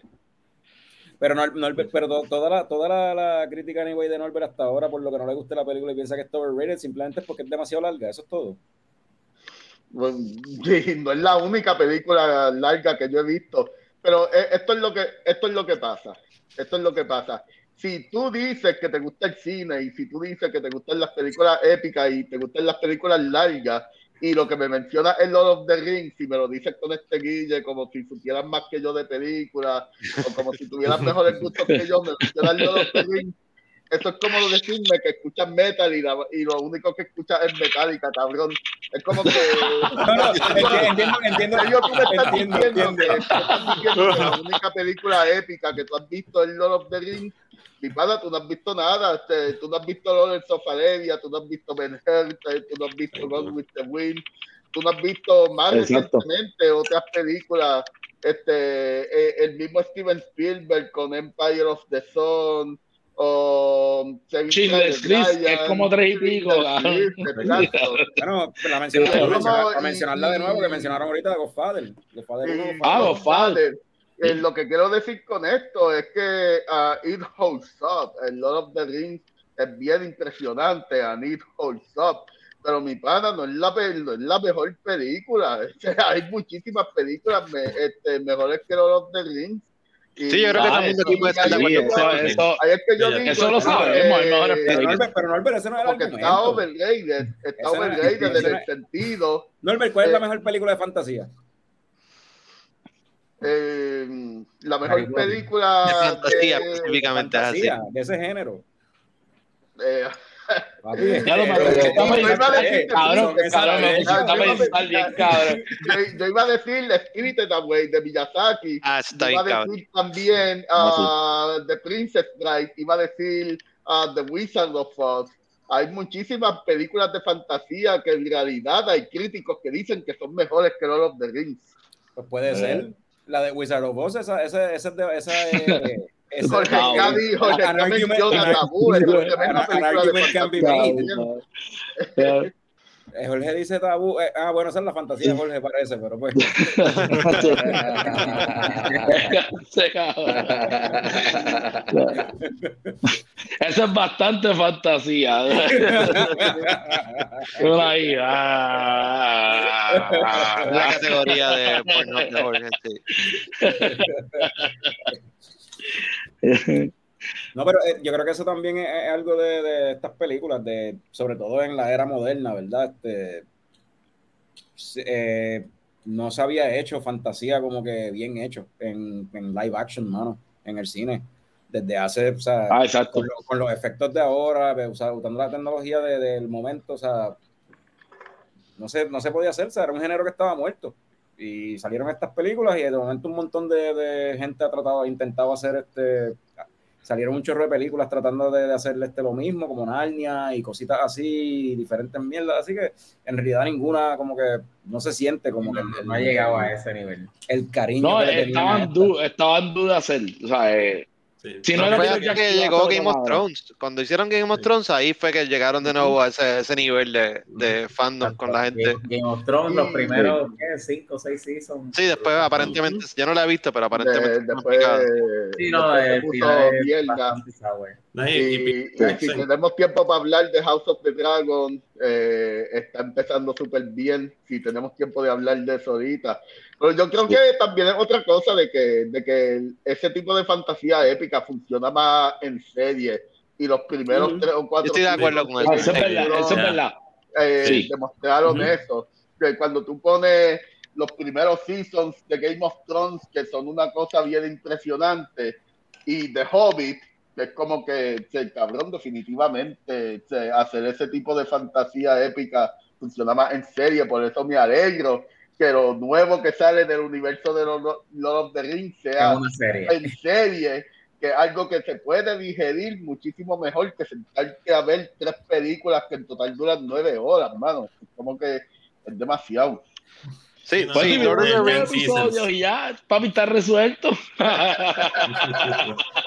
Pero, Nor- Norbert- pero to- toda, la, toda la, la crítica anyway de Norbert hasta ahora, por lo que no le gusta la película y piensa que está overrated, simplemente es porque es demasiado larga, eso es todo. Bueno, sí, <laughs> no es la única película larga que yo he visto, pero eh, esto es lo que esto es lo que pasa. Esto es lo que pasa. Si tú dices que te gusta el cine y si tú dices que te gustan las películas épicas y te gustan las películas largas y lo que me menciona es Lord of the Rings y me lo dices con este guille como si supieras más que yo de películas o como si tuvieras mejores gustos que yo, me mencionas Lord of the Rings. Eso es como decirme que escuchas metal y, la- y lo único que escuchas es Metallica, cabrón. Es como que No, no, enti- entiendo, entiendo, ¿En serio tú me estás entiendo, diciendo entiendo. que, tú estás diciendo que la única película épica que tú has visto es Lord of the Rings? Mi pana, tú no has visto nada. este, tú no has visto Lawrence of Arabia, tú no has visto Ben Hur, tú no has visto Gone with the Wind, tú no has visto más Exacto. recientemente otras películas. Este, eh, el mismo Steven Spielberg con Empire of the Sun o List, Ryan, es como tres y pico. Bueno, la mencionar, Sí, mencionar- como- para mencionarla de nuevo, que mencionaron ahorita de Godfather. Godfather uno, Y- Godfather Ah. Godfather. Eh, lo que quiero decir con esto es que uh, It Holds Up, el Lord of the Rings, es bien impresionante, and It Holds Up. Pero mi pana no es la, pe- no es la mejor película. <laughs> Hay muchísimas películas me- este, mejores que Lord of the Rings. Y- Sí, yo creo que Ah, todo el mundo aquí puede estar de Sí, acuerdo con eso, eso. eso, Ahí es que yo Ya, ya. digo, Eso lo este, sabemos, mejores Pero. Norbert, pero Norbert, ese no es el porque está overrated, está overrated en el sentido Norbert, ¿cuál es la Eh, mejor película de fantasía? Eh, la mejor película De fantasía, de- específicamente así. Fantasía, de ese género. eh, Ya lo cabrón, yo iba a decir Spirited Away de Miyazaki. Ah, está iba a cabrón. decir también uh, The Princess Bride. Iba a decir uh, The Wizard of Oz. Hay muchísimas películas de fantasía que en realidad hay críticos que dicen que son mejores que Lord of the Rings. Pues puede Eh. ser. La de Wizard of Oz, esa, esa, esa, es de- esa, eh, <laughs> Jorge tremenda película de Jorge dice tabú. eh, ah, bueno, esa es la fantasía, Jorge, parece, pero pues. <laughs> Eso es bastante fantasía. <laughs> Ah. Es la categoría de porno de Jorge, sí. <laughs> No, pero eh, yo creo que eso también es, es algo de, de estas películas, de, sobre todo en la era moderna, ¿verdad? Este, eh, no se había hecho fantasía como que bien hecho en, en live action, mano, en el cine. Desde hace, o sea, Ah, con, lo- con los efectos de ahora, o sea, usando la tecnología de- del momento, o sea, no se, no se podía hacer, o sea, era un género que estaba muerto. Y salieron estas películas y de momento un montón de, de gente ha tratado, ha intentado hacer este, salieron un chorro de películas tratando de, de hacerle este lo mismo, como Narnia y cositas así, diferentes mierdas, así que en realidad ninguna como que no se siente como que el, No ha llegado a ese nivel. el cariño No, que le tenían estaba a en, esta. du- estaba en duda hacer. O sea, eh, Sí. Si no No era fue que Jackson, llegó Game of nada. Thrones. Cuando hicieron Game of Sí. Thrones, ahí fue que llegaron de nuevo a ese, ese nivel de, de fandom con la gente. Game, Game of Thrones, los primeros, ¿qué? Cinco o seis seasons. Sí, después aparentemente, yo no la he visto, pero aparentemente De- es después. Sí, no, después es mierda. Y, y- y si tenemos tiempo para hablar de House of the Dragon, eh, está empezando súper bien. Si tenemos tiempo de hablar de eso ahorita. Pero yo creo que también es otra cosa de que, de que ese tipo de fantasía épica funciona más en serie. Y los primeros tres o cuatro Yo estoy de acuerdo seasons con ah, eso es verdad, eso es verdad. eh, Sí. demostraron eso. Que cuando tú pones los primeros seasons de Game of Thrones, que son una cosa bien impresionante, y The Hobbit, que es como que, che, cabrón, definitivamente, che, hacer ese tipo de fantasía épica funciona más en serie, por eso me alegro que lo nuevo que sale del universo de los Lord of the Rings sea una serie. en serie, que es algo que se puede digerir muchísimo mejor que sentarte a ver tres películas que en total duran nueve horas, mano. Es como que es demasiado. Sí, No, Pues sí, sí, Lord of the Rings. episodios y ya, papi, está resuelto. <laughs>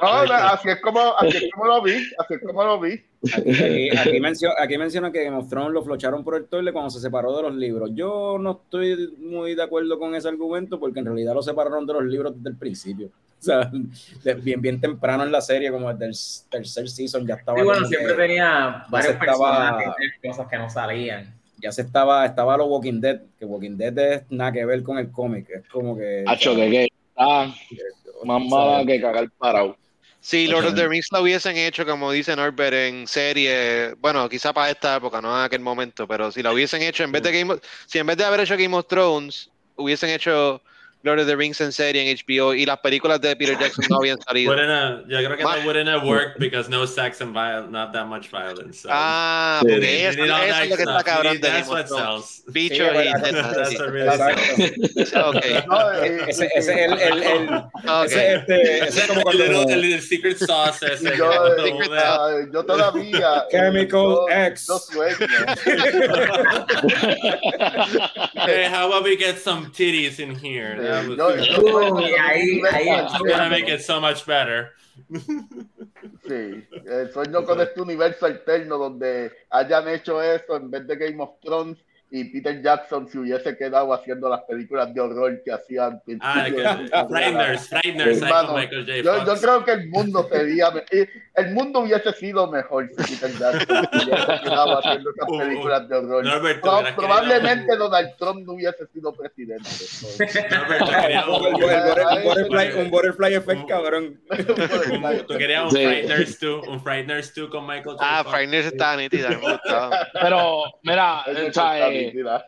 No, no, así es como, así es como lo vi, así es como lo vi. Aquí, aquí, mencio- aquí menciona que Game of Thrones lo flocharon por el toile cuando se separó de los libros. Yo no estoy muy de acuerdo con ese argumento porque en realidad lo separaron de los libros desde el principio. O sea, de- bien, bien temprano en la serie, como desde el tercer season, ya estaba. Sí, bueno, como que- siempre tenía varios estaba- personajes, cosas que no salían. Ya se estaba, estaba lo Walking Dead, que Walking Dead es nada que ver con el cómic, es como que... Hacho, que que está más mala que cagar parado. Si Lord of the Rings lo hubiesen hecho, como dice Norbert, en serie, bueno, quizá para esta época, no en aquel momento, pero si lo hubiesen hecho, en vez de Game of- si en vez de haber hecho Game of Thrones, hubiesen hecho Lord of the Rings en serie en HBO y las películas de Peter Jackson no habían salido. Wouldn't yo creo que Ma- no wouldn't have worked because no sex and viol not that much violence. So. Ah, Sí. Porque eso, eso es lo que está cabrón de That's what sells. Sí, y bueno, tetas, That's sí. what really Exacto. sells. Ok, No, eh, Ese, ese es el, el, el- ese, este, ese es como El cuando el- el secret sauce ese yo, eh, ah, yo todavía. Chemical yo, X. Yo sueño. <laughs> Hey, how about we get some titties in here? Was- sueño Uy, ahí- ahí- It's gonna make it so much better. Sí, eh, sueño con este universo alterno donde hayan hecho eso en vez de Game of Thrones y Peter Jackson se hubiese quedado haciendo las películas de horror que hacían. Ah, que- <laughs> Frighteners, Frighteners, Hermano, Michael J. yo, yo creo que el mundo sería el mundo hubiese sido mejor si Peter Jackson se hubiese quedado haciendo esas Uh, películas de horror. Norbert, Pro- probablemente querido- Donald Trump no hubiese sido presidente. Norbert, un, un- butter- un butterfly, un butterfly effect, cabrón. un- tú querías un Sí. Frighteners 2, un Frighteners 2 con Michael J. Ah. Frighteners está nítida, me. Pero, mira, o sea, eh, mentira.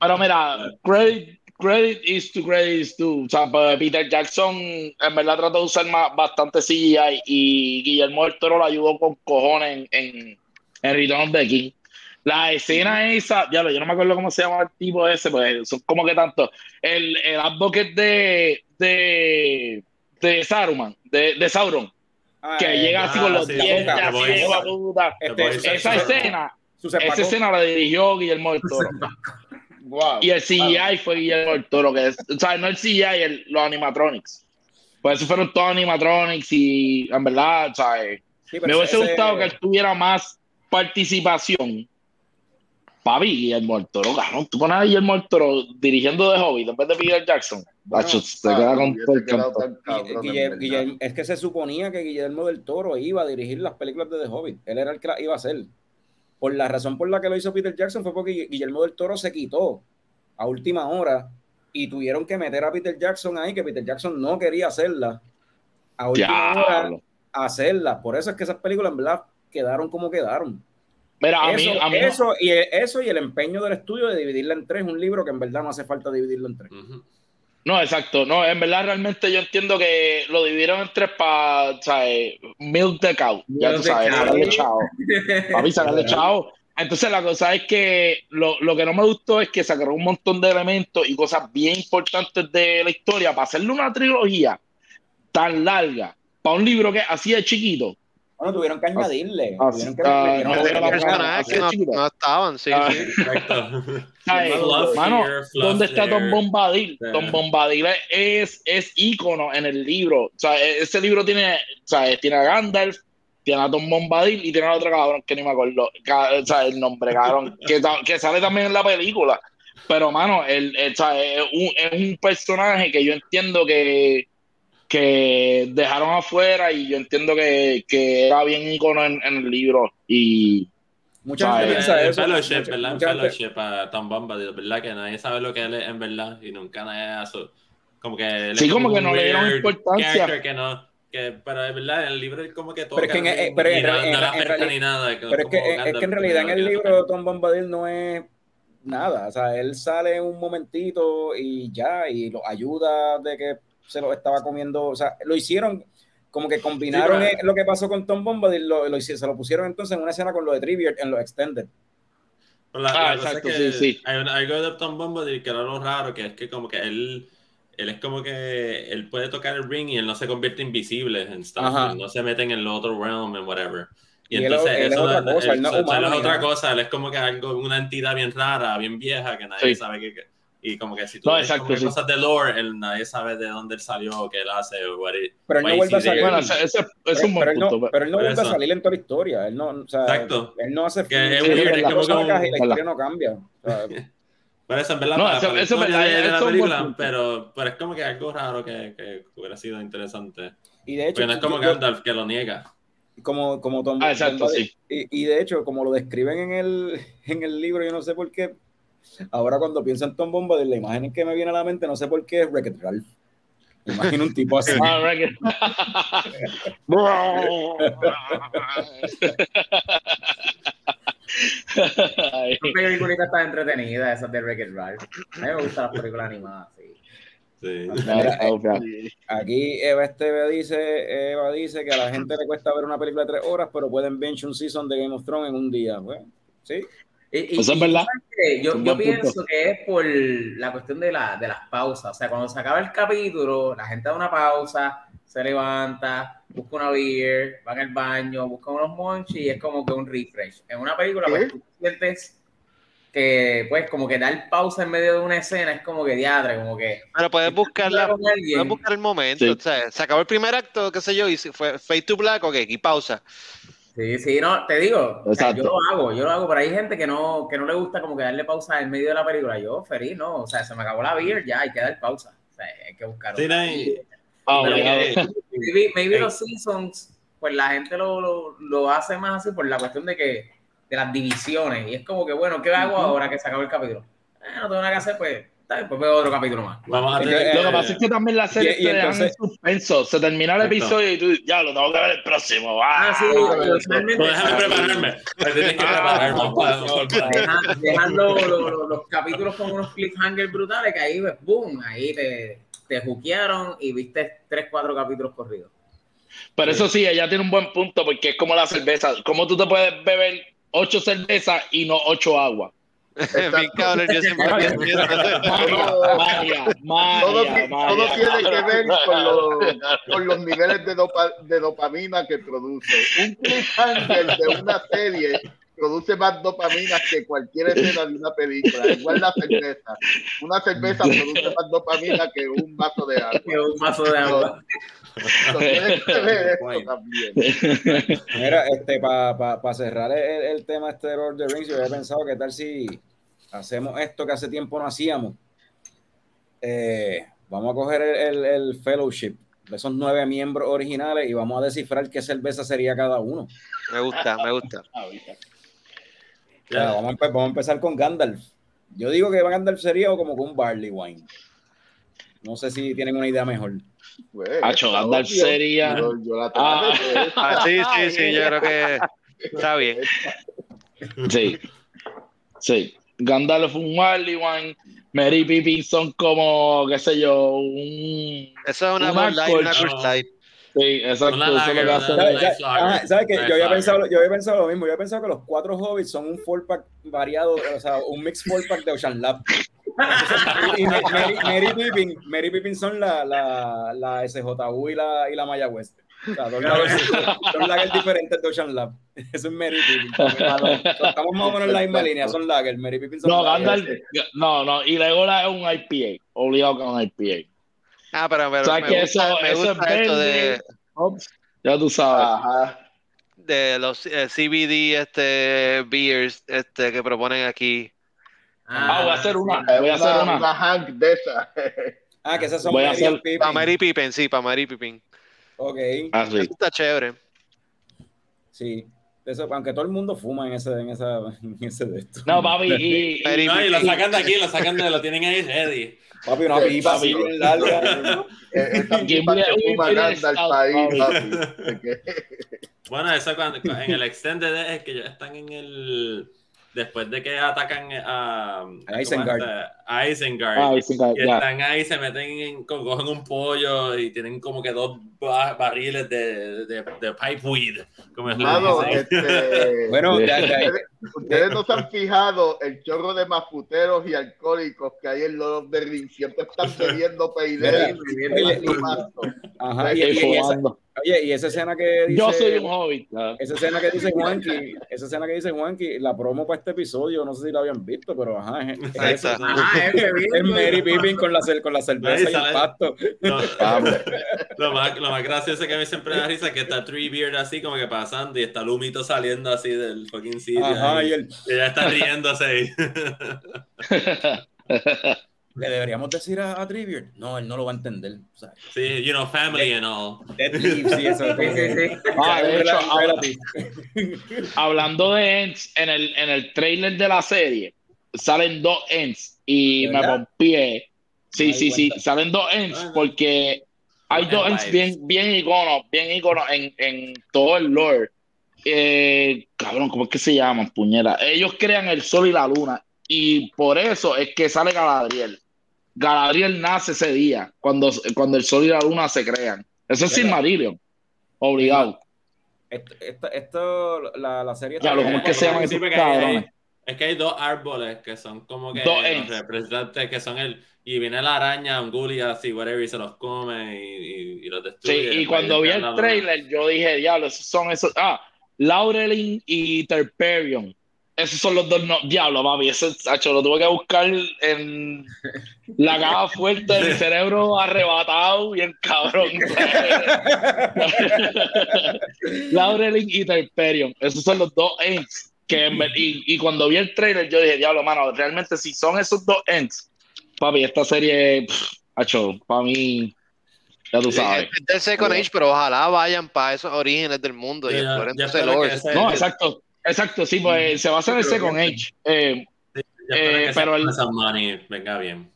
pero mira, credit, credit is to credit is to. O sea, pues, Peter Jackson en verdad trató de usar más, bastante CGI y Guillermo del Toro lo ayudó con cojones en, en, en Return of the King. La escena esa, ya yo no me acuerdo cómo se llama el tipo ese, pues son como que tanto. El, el advocate de, de, de Saruman, de, de Sauron, Ah, que eh, llega así ah, con los sí, hijo boca. de puta. Este, Esa escena, esa escena la dirigió Guillermo del Toro. <laughs> Wow. Y el CGI fue Guillermo del Toro, que es, o sea, no el CGI, el- los animatronics. Pues eso fueron todos animatronics y en verdad, o sea, eh, Sí, me hubiese ese- gustado que él tuviera más participación. Papi, Guillermo del Toro, cabrón. Tú pones a Guillermo del Toro dirigiendo The Hobbit en vez de Peter Jackson. Bueno, se queda con todo el es que se suponía que Guillermo del Toro iba a dirigir las películas de The Hobbit. Él era el que las iba a hacer. Por la razón por la que lo hizo Peter Jackson fue porque Guillermo del Toro se quitó a última hora y tuvieron que meter a Peter Jackson ahí, que Peter Jackson no quería hacerla. A última hora Diablo. hacerlas. Por eso es que esas películas en verdad quedaron como quedaron. Mira, a mí, eso, a mí no- eso, y, eso y el empeño del estudio de dividirla en tres, un libro que en verdad no hace falta dividirlo en tres. No, exacto. No, en verdad, realmente yo entiendo que lo dividieron en tres para, ¿sabes? Milk the cow. Ya Milk tú sabes, sacarle chao. <laughs> Papi, sacarle chao. Entonces, la cosa es que lo, lo que no me gustó es que sacaron un montón de elementos y cosas bien importantes de la historia para hacerle una trilogía tan larga para un libro que así de chiquito. Bueno, tuvieron que añadirle. ah, tuvieron que ah, metieron no, que estaban, sí, Ah. sí. Exacto. <laughs> ¿Sabes? Mano, ¿dónde está. Don Bombadil? Sí. Don Bombadil es, es ícono en el libro. O sea, e- ese libro tiene, o sea, tiene a Gandalf, tiene a Don Bombadil y tiene a otro cabrón que ni me acuerdo, o sea, el nombre, cabrón, <laughs> que, que sale también en la película. Pero, mano, el, el- o sea, es, un, es un personaje que yo entiendo que, que dejaron afuera y yo entiendo que, que era bien ícono en, en el libro. Y Mucha gente eh, piensa El eso. fellowship, mucha- ¿verdad? Mucha fellowship a Tom Bombadil, ¿verdad? Que nadie sabe lo que él es en verdad y nunca nadie hace. Como que él es Sí, como que no le dieron importancia. Que no, que, pero es verdad, en el libro es como que toca. Pero es que en- eh, pero en no- real- no en le ra- en afecta real- ni nada. Pero es que, es que en realidad en el libro Tom Bombadil no es nada. O sea, él sale un momentito y ya, y lo ayuda de que se lo estaba comiendo. O sea, lo hicieron como que combinaron Sí, pero- lo que pasó con Tom Bombadil, lo, lo se lo pusieron entonces en una escena con lo de Trivia en los Extended. La- Ah, la exacto, es que sí, sí. Hay algo de Tom Bombadil que era lo raro, que es que como que él, él es como que él puede tocar el ring y él no se convierte invisible en stuff, él no se mete en el other realm and whatever. Y, Y él- entonces él es eso otra no- cosa, él no es es otra cosa, él es como que algo, una entidad bien rara, bien vieja, que nadie Sí. sabe que- y como que si tú No, ves exacto, sí. cosas de lore, él, nadie sabe de dónde él salió, qué él hace, it- Pero él no vuelve a salir. Bueno, ese, ese- ese es un pero, buen él no, pero él no vuelve a salir en toda la historia. Él no, o sea, Exacto. Él no hace Que es sí, weird, es como que un- la historia no cambia. O sea, <laughs> Por eso, en verdad, No, para, eso- para eso es verdad, de, la es película, pero, pero es como que algo raro que, que hubiera sido interesante. y de hecho, Porque no es como yo- Gandalf que lo niega. como, como Tom Ah, exacto, sí. Y, y de hecho, como lo describen en el, <laughs> en el libro, yo no sé por qué. Ahora cuando pienso en Tom Bombadil, la imagen que me viene a la mente, no sé por qué, es Wreck-It Ralph. Me imagino un tipo así. <laughs> Ah, Esa película está entretenida, esas de Wreck-It Ralph. A mí me gustan las películas animadas, sí. No, Aquí Eva Esteve dice, Eva dice que a la gente le cuesta ver una película de tres horas, pero pueden binge un season de Game of Thrones en un día. Bueno, sí. Y- y- Eso es y verdad. Yo, punto. pienso que es por la cuestión de, la, de las pausas. O sea, cuando se acaba el capítulo, la gente da una pausa, se levanta, busca una beer, va al baño, busca unos monchis y es como que un refresh. En una película, ¿Qué? pues tú sientes que, pues, como que dar pausa en medio de una escena es como que diadre, como que. Pero puedes buscarla, puedes buscar el momento. Sí. O sea, se acabó el primer acto, qué sé yo, y fue fade to black, ok, y pausa. Sí, sí, no, te digo, o sea, yo lo hago, yo lo hago, pero hay gente que no, que no le gusta como que darle pausa en medio de la película. Yo, feliz, no, o sea, se me acabó la beer, ya hay que dar pausa. O sea, hay que buscar. Sí, otra. no, y- Ah, Pero maybe, maybe los Simpsons, pues la gente lo, lo, lo hace más así por la cuestión de que de las divisiones. Y es como que, bueno, ¿qué hago ahora que se acabó el capítulo? Eh, no tengo nada que hacer, pues, pues veo otro capítulo más. Vamos a Es tener que, Lo que pasa es que también la serie Y- y entonces- en suspenso. Se termina el episodio y tú, ya lo tengo que ver el próximo. Ah, sí, usualmente Pues déjame prepararme. Tienes que prepararme. para- para- dejan, dejan los, los- los capítulos con unos cliffhangers brutales que ahí, pues, boom, ahí te, te juquearon y viste tres, cuatro capítulos corridos. Pero eso sí, ella tiene un buen punto porque es como la cerveza. ¿Cómo tú te puedes beber ocho cervezas y no ocho agua? Bien cabrón, yo siempre pienso eso. Magia, magia, Todo, magia, todo magia. tiene que ver con, los- con los niveles de, dopa- de dopamina que produce. Un cliffhanger de una serie produce más dopamina que cualquier <laughs> escena de una película. Igual la cerveza. Una cerveza <laughs> produce más dopamina que un vaso de agua. Que un vaso de agua. So, tienes que ver esto Bueno. también. Mira, este, para cerrar el, el tema este de Lord of the Rings, yo había pensado que tal si hacemos esto que hace tiempo no hacíamos. Eh, vamos a coger el, el- el fellowship de esos nueve miembros originales y vamos a descifrar qué cerveza sería cada uno. Me gusta, me gusta. Vamos, a empe- vamos a empezar con Gandalf. Yo digo que Gandalf sería como que un barley wine. No sé si tienen una idea mejor. Pues, Hacho, Gandalf obvio. sería- Yo, yo la Ah. pues. <laughs> Ah, sí, sí, sí, yo creo que está bien. Sí. Sí. Gandalf un Wally One. Mary Pippin son como, qué sé yo, un. Eso es una Una Bud Light, una Light. Sí, exacto. ¿Sabes, Life sabes- Lager. ajá, ¿sabes qué? Yo había, pensado, yo había pensado lo mismo. Yo había pensado que los cuatro hobbits son un four pack variado, o sea, un mix four pack de Ocean Lab. Entonces, y Ma- Mary, Mary Pippin, Mary Pippin son la, la, la SJU y la, y la Maya West. O sea, dos lagers, dos lagers diferentes de Ocean Lab. Eso es Mary Pippin. Estamos más o menos en la misma línea. Son lagers. Mary Pippin son No. Gandalf. No, no. Y Legolas es un IPA. Obligado con un IPA. Ah, pero, pero ¿Sabes me que gusta, eso- me eso es esto de, Ya tú sabes. Ajá. de los eh, CBD este, beers este, que proponen aquí. Ah, voy a hacer una. Voy a hacer una, una. una Hank de esa. <laughs> Ah, que esas son Voy Mary hacer- Pippin. Para Mary Pippin, sí, para Mary Pippin. Ok, Ah, sí. Eso está chévere. sí. Eso, aunque todo el mundo fuma en ese, en esa, <laughs> en ese de esto. No, papi, y, <laughs> No, y lo sacan de aquí, lo sacan de, lo tienen ahí ready. Papi, una pipa así bien larga. <laughs> Eh, Esa ¿Quién pipa viene- que quién fuma viene Gandalf Stout, ahí, papi? Bueno, eso cuando, en el Extended es que ellos están en el. Después de que atacan a. A Isengard. ¿cómo es? A Isengard. Ah, y ya. están ahí, se meten en, co- cogen un pollo y tienen como que dos ba- barriles de, de, de pipeweed. Como es Mano, este, <laughs> Bueno, <laughs> ustedes no se han fijado el chorro de mafuteros y alcohólicos que hay en Lord of the Rings. Siempre están bebiendo <laughs> Oye, y mazo. ajá, y, Y y- y esa. Oye, y esa escena que dice. Yo soy un hobbit. claro. Esa escena que dice Juanqui, esa escena que dice Juanqui, la promo para este episodio, no sé si la habían visto, pero ajá, es, es Ahí eso. está. Ajá, es bebiendo. Es Mary Pippin con la, con la cerveza y el pasto. Lo, Vamos. lo más, lo más gracioso que a mí siempre me da risa es que está Tree Beard así como que pasando y está el humito saliendo así del fucking sitio. Ajá, ahí. y el, Y ella está riéndose ahí. <laughs> le deberíamos decir a, a. No, él no lo va a entender. O sea, Sí, you know, family and all. Dead Leaves y eso. Sí, sí, sí. Ah, de hecho. Hablando de Ents, en el, en el trailer de la serie salen dos Ents y ¿De me pompié. Sí, Me sí, sí, cuenta. salen dos Ents Ah, porque hay dos Ents bien, bien iconos, bien iconos en, en todo el lore. Eh, cabrón, ¿cómo es que se llaman, puñera? Ellos crean el sol y la luna y por eso es que sale Galadriel. Galadriel nace ese día, cuando, cuando el sol y la luna se crean. Eso es ¿Verdad? Silmarillion. Obligado. Esto, esto, esto- la, la serie. Lo- ¿cómo es que se llaman Sí, esos cabrones? Es que hay dos árboles que son como que Dos los representantes que son el. Y viene la araña, un y whatever, y se los come y, y, y los Sí, destruye. y Después cuando vi el trailer, yo dije, diablo, esos son esos. Ah, Laurelin y Terperion. Esos son los dos. No, diablo, papi, ese hacho, lo tuve que buscar en la caja fuerte del cerebro arrebatado, bien cabrón. <laughs> <laughs> Laurelin y Terperion. Esos son los dos ends. Que ver- y, y cuando vi el trailer, yo dije, diablo, mano, realmente si son esos dos ends, papi, esta serie, hacho, para mí, ya tú sabes. Es del Second Age, pero ojalá vayan para esos orígenes del mundo y ya- exploren ya que ese- No, exacto, exacto, sí, pues se basa en el Second Age. Eh, eh, pero el- money venga bien.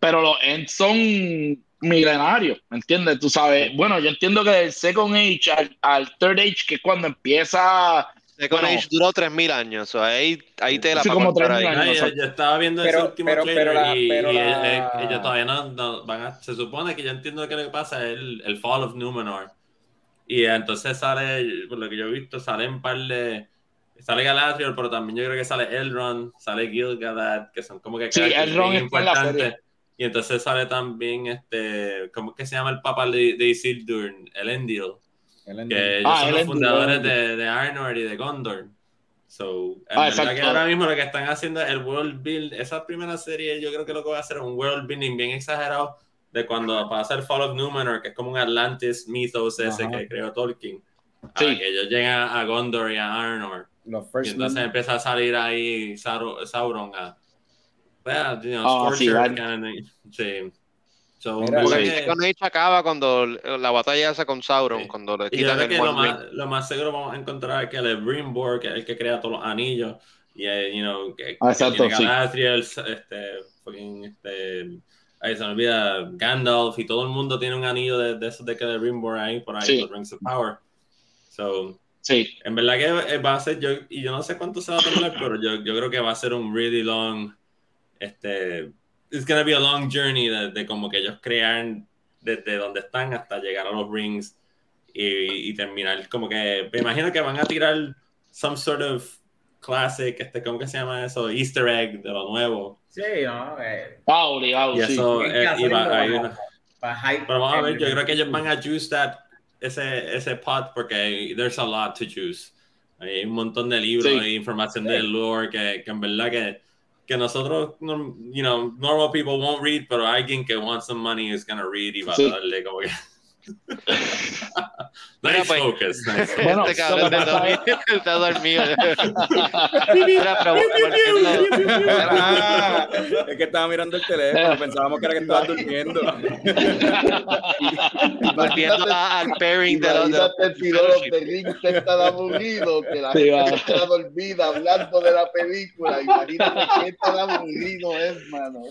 pero los Ents son milenarios, ¿me entiendes? Tú sabes, bueno, yo entiendo que del Second Age al, al Third Age, que es cuando empieza, Second bueno. Age duró 3.000 años, o sea, ahí, ahí te la Sí, como cortar 3.000 ahí. años. Ay, yo, yo estaba viendo Pero- ese último pero- trailer pero la- y, pero y, la- eh, ellos todavía no, no van a, se supone que yo entiendo que lo que pasa es el, el Fall of Numenor y entonces sale, por lo que yo he visto, sale un par de sale Galadriel, pero también yo creo que sale Elrond, sale Gil-galad, que son como que Sí, Elrond la importantes. serie. y entonces sale también este, ¿cómo es que se llama el papá de, de Isildur? Elendil que ellos Ah, son los Elendil, fundadores Elendil. de, de Arnor y de Gondor. So, Ah, que ahora mismo lo que están haciendo es el world build, esa primera serie yo creo que lo que va a hacer es un world building bien exagerado de cuando pasa el Fall of Numenor, que es como un Atlantis mythos ese Ajá. que creó Tolkien. Sí. Ah, que ellos llegan a Gondor y a Arnor. Los Y First entonces Men. empieza a salir ahí Saur- Sauron a... Well, you know, Ah, sí, kind of. Sí. So, Mira, Porque que- Age acaba cuando la batalla esa con Sauron, Sí. cuando le Y quitan el que lo más, lo más seguro vamos a encontrar es que el Brimbor, que es el que crea todos los anillos, y eh, you know, que, Ah, que exacto, tiene sí. Galadriel, este, fucking, este, Ahí se me olvida Gandalf y todo el mundo tiene un anillo de, de esos de que de Rimborn ahí por ahí, Sí. por Rings of Power. So, Sí, en verdad que eh, va a ser, yo, y yo no sé cuánto se va a tomar, pero yo, yo creo que va a ser un really long, este, it's gonna be a long journey de, de como que ellos crean desde donde están hasta llegar a los rings y, y terminar como que, me imagino que van a tirar some sort of classic, este, ¿cómo que se llama eso? Easter egg de lo nuevo. Sí, no, eh, ah, obligado, Y sí. eso, que eh, y va- hay para- una- pero vamos a ver, yo creo que ellos van a juice that, ese, ese pot porque there's a lot to choose. Hay un montón de libros Sí. e información del lore que, que en verdad que, que nosotros, no- you know, normal people won't read, pero alguien que wants some money is gonna read y va Sí. a darle como que... Mira, <laughs> nice pues. focus, nice <laughs> focus. Bueno, Este cabrón que está dormido. Está dormido. Mira, pero volviendo- Ah, es que estaba mirando el teléfono, pensábamos que era que estaba durmiendo. <laughs> volviendo al pairing de los. Imagínate si los de Ring se tan aburrido que la Sí, gente va. está dormida hablando de la película. Imagínate qué tan aburrido es, mano.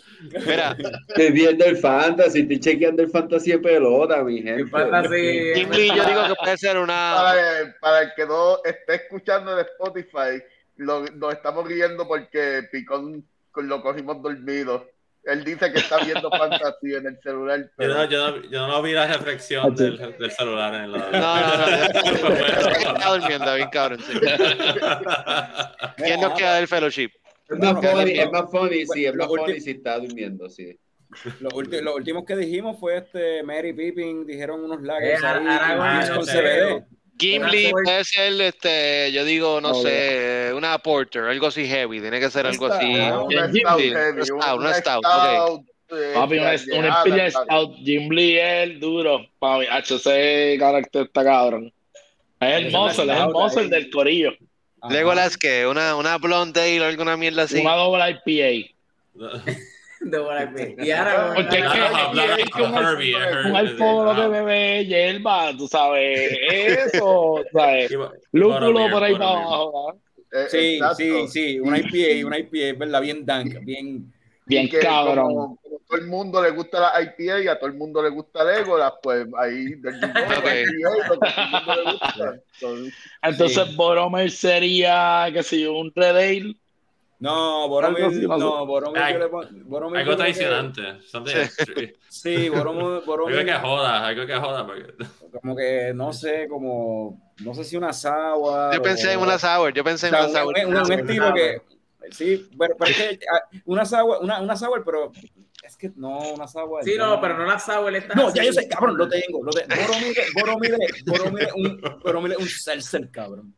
Mira, Estoy viendo el fantasy, estoy chequeando el fantasy de pelota, mi gente. El fantasy- Jim Lee, yo digo que puede ser una. Para, para el que no esté escuchando en Spotify, lo- nos estamos riendo porque Picón lo cogimos dormido. Él dice que está viendo <laughs> fantasía en el celular. Yo no, yo, no, yo no vi la reflexión del, del celular en la... No, no, no. <laughs> Está durmiendo, bien cabrón. sí. <laughs> ¿Quién nos queda del fellowship? Es más funny, es más funny, sí, es más funny si está durmiendo, sí. Los, los últimos que dijimos fue este Mary Pippin, dijeron unos Eh, sé. CBD. Gimli puede ser, este, yo digo, no No, sé, una porter, algo así heavy, tiene que ser algo así. Una stout heavy, una stout, una una stout, stout, eh, Papi, una, una tal. Stout, Jim Lee es el duro. Papi, H, ese carácter está cabrón. Es el Esa es es el stout muscle ahí. del corillo. Ajá. Legolas, que una, una blonde ale o alguna mierda así. Una doble IPA. <laughs> de Panther. Y ahora Porque es que- es un Herbie, alcohol ah. de bebé, hierba, tú sabes, eso, <laughs> ¿sabes? Lúpulo por ahí para abajo. Eh, Sí, sí, sí, una IPA, una IPA, ¿verdad? Bien dank, bien... Bien cabrón. Como, como todo el mundo le gusta la IPA y a todo el mundo le gusta Legolas, pues ahí del <laughs> el Entonces, Boromir sería, qué sé yo, un Red Ale. No, Boromir, Algo no no, Boromir, Ay, yo le pon- Boromir Algo que- traicionante. extreme. Sí, Boromir, Algo Boromir que joda, algo que joda. Porque... como que, no sé, como, no sé si una sagua. Yo pensé en una sour, yo pensé O en sea, una un, sour. un- un estilo que, sí, pero, pero es que ah, una sour, una, una sour, pero es que no, una sour. Sí, no, pero no la sabe, él está No, así. ya yo sé, cabrón, lo tengo. Lo tengo. Boromir, Boromir, Boromir, un, Boromir es un seltzer, cabrón.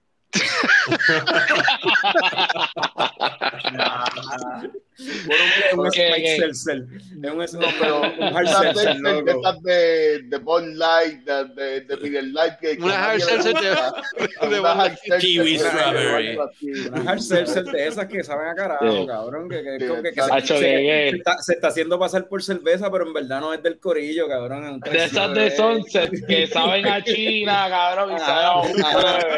Boromir es un Ok, Sprite ok. seltzer. Es un, no, pero un hard esas seltzer, de, de, loco. esas de, de Bud Light, de, de, de Miller Light, que Una hard seltzer <laughs> de Una Kiwi una- strawberry. hard seltzer de esas que saben a carajo, Sí. cabrón. Que, que, Sí, como que, que exacto. se, está, se está haciendo pasar por cerveza, pero en verdad no es del corillo, cabrón. es un De esas de. Sunset que saben a China, cabrón, y saben a un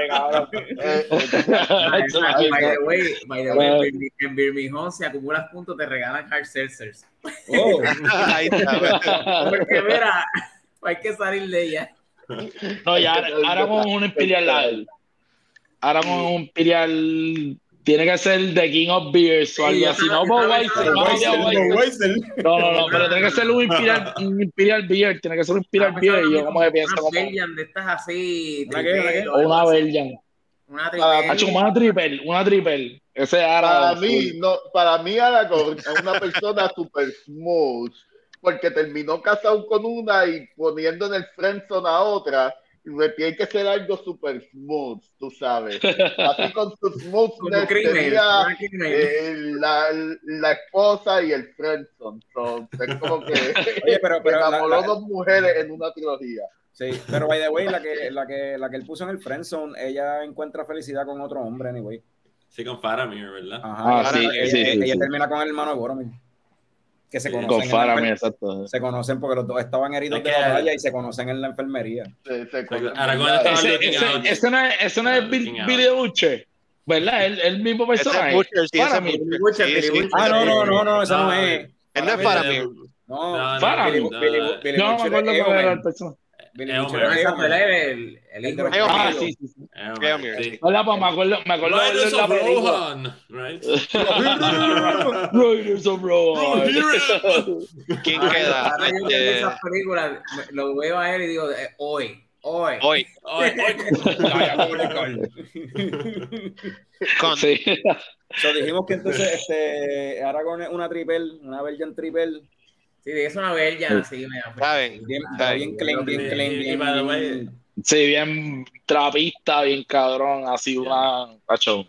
cabrón. Ah, Eso ah, es By the way, by the way, Bueno. en Bir- en Birmingham, si acumulas puntos, te regalan hard seltzers. Oh, <laughs> Ahí está, ¿ves? Porque, mira, hay que salir de ella. No, ya, ahora con un Imperial Lager. Ahora con un Imperial. Tiene que ser The King of Beers o algo Sí, así. No, no. No, no, no, pero tiene que ser un Imperial, un Imperial Beer. Tiene que ser un Imperial Beer. Y yo, como que pienso, Una. Belgian de estas así. Una Belgian. Una triple. Una triple, una triple. Ese Para ahora. mí, no, para mí Aragorn es una persona super smooth, porque terminó casado con una y poniendo en el friendzone a otra, y me tiene que ser algo super smooth, tú sabes. Así con su <laughs> smoothness crimen. sería eh, la, la esposa y el friendzone. So, es como que Oye, pero, <laughs> pero la- enamoró la- dos mujeres en una trilogía. Sí, pero by the way, la que, la que, la que él puso en el friendzone, ella encuentra felicidad con otro hombre, anyway. Sí, con Faramir, ¿verdad? Ajá, Ah, ella, sí, ella- sí, ella sí. termina con el hermano de Boromir. Que se conocen. Con Faramir, exacto. Se conocen porque los dos estaban heridos Es de batalla y se conocen en la enfermería. Se- se- estaba Ese, no es, ese no es. Billy Butcher, ¿verdad? El, el mismo personaje. Faramir. Ah, no, no, no, no, esa no No, es. Él no es Faramir. No, No, No, no, me acuerdo cuál era el personaje. Billy. Butcher el, el hijo de- Eomer. Ah, sí, sí. sí. Hola, pues me acuerdo, me acuerdo Riders of. Rohan, right? Riders of Rohan. <laughs> ¿Quién queda? ahora yo viendo Este, esas películas, lo veo a él y digo, eh, hoy, hoy. hoy, Ay, ay, <laughs> con Sí. So, dijimos que entonces este, Aragorn es una triple, una Virgin triple. Sí, es una bella, sí, me bien. Bien, Está bien clean, bien clean, bien, bien- Sí, bien trapista, bien cabrón, así una cacho.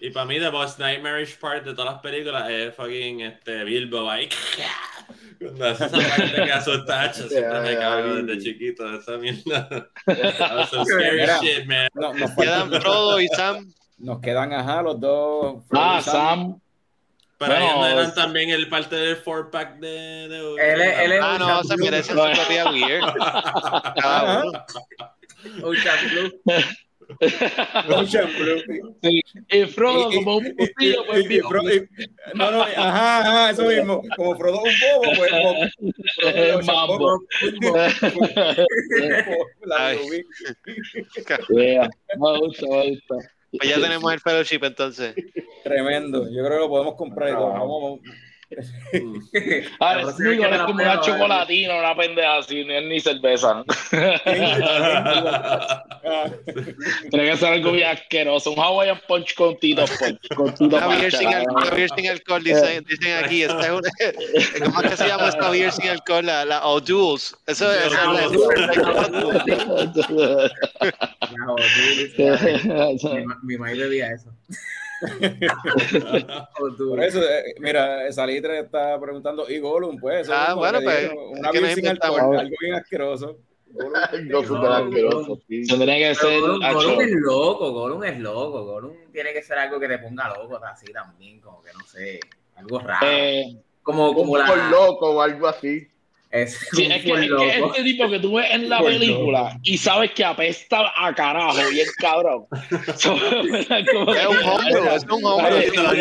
Y para mí, the most nightmarish part de todas las películas es fucking este, Bilbo ahí. <laughs> Cuando hace esa <laughs> parte que asusta a siempre me cago desde chiquito esa mierda. <laughs> Some scary Mira. shit, man. No, nos, quedan Frodo y Sam. nos quedan, ajá, los dos. Frodo Ah, y Sam. Pero Bueno, ellos no eran también el parte del four pack de. de Él es- él es- Ah, no, se merecen su propia <laughs> uno. Ocean Blue. Ocean Blue. Y Frodo, Y- como un y- pues y- y- No, no, ajá, ajá, eso mismo. Como Frodo un bobo, pues. Frodo Ocean mambo. La Ay. Rubí. Yeah, Me gusta, me gusta. Pues ya tenemos el fellowship entonces. Tremendo. Yo creo que lo podemos comprar y todo. Vamos, Próxima único, que me es como una chocolatina, una pendeja así, ni, ni cerveza. <laughs> <laughs> Tiene que ser algo bien asqueroso. Un Hawaiian Punch con Tito Punch. Con Tito Punch. sin alcohol, sin alcohol, dicen, dicen aquí. Esta es una, ¿Cómo es que se llama esta beer sin alcohol? La, la O'Doul's. Eso es. Sí, mi, ma- mi madre bebía eso. Por eso, eh, mira, Salitre está preguntando, y Gollum, pues. Ah, bueno, pues, Una es que beer nos sin inventamos. alcohol, algo bien asqueroso. Gollum, No, súper asqueroso. Tendría que ser. Gollum, es loco, Gollum es loco. Gollum tiene que ser algo que te ponga loco así también, como que no sé, algo raro. eh, como como por la. loco o algo así. Es, Sí, es que, es que este tipo que tú ves en la Por película y sabes que apesta a carajo, bien cabrón. <laughs> So, <laughs> como Es un hombro, es un.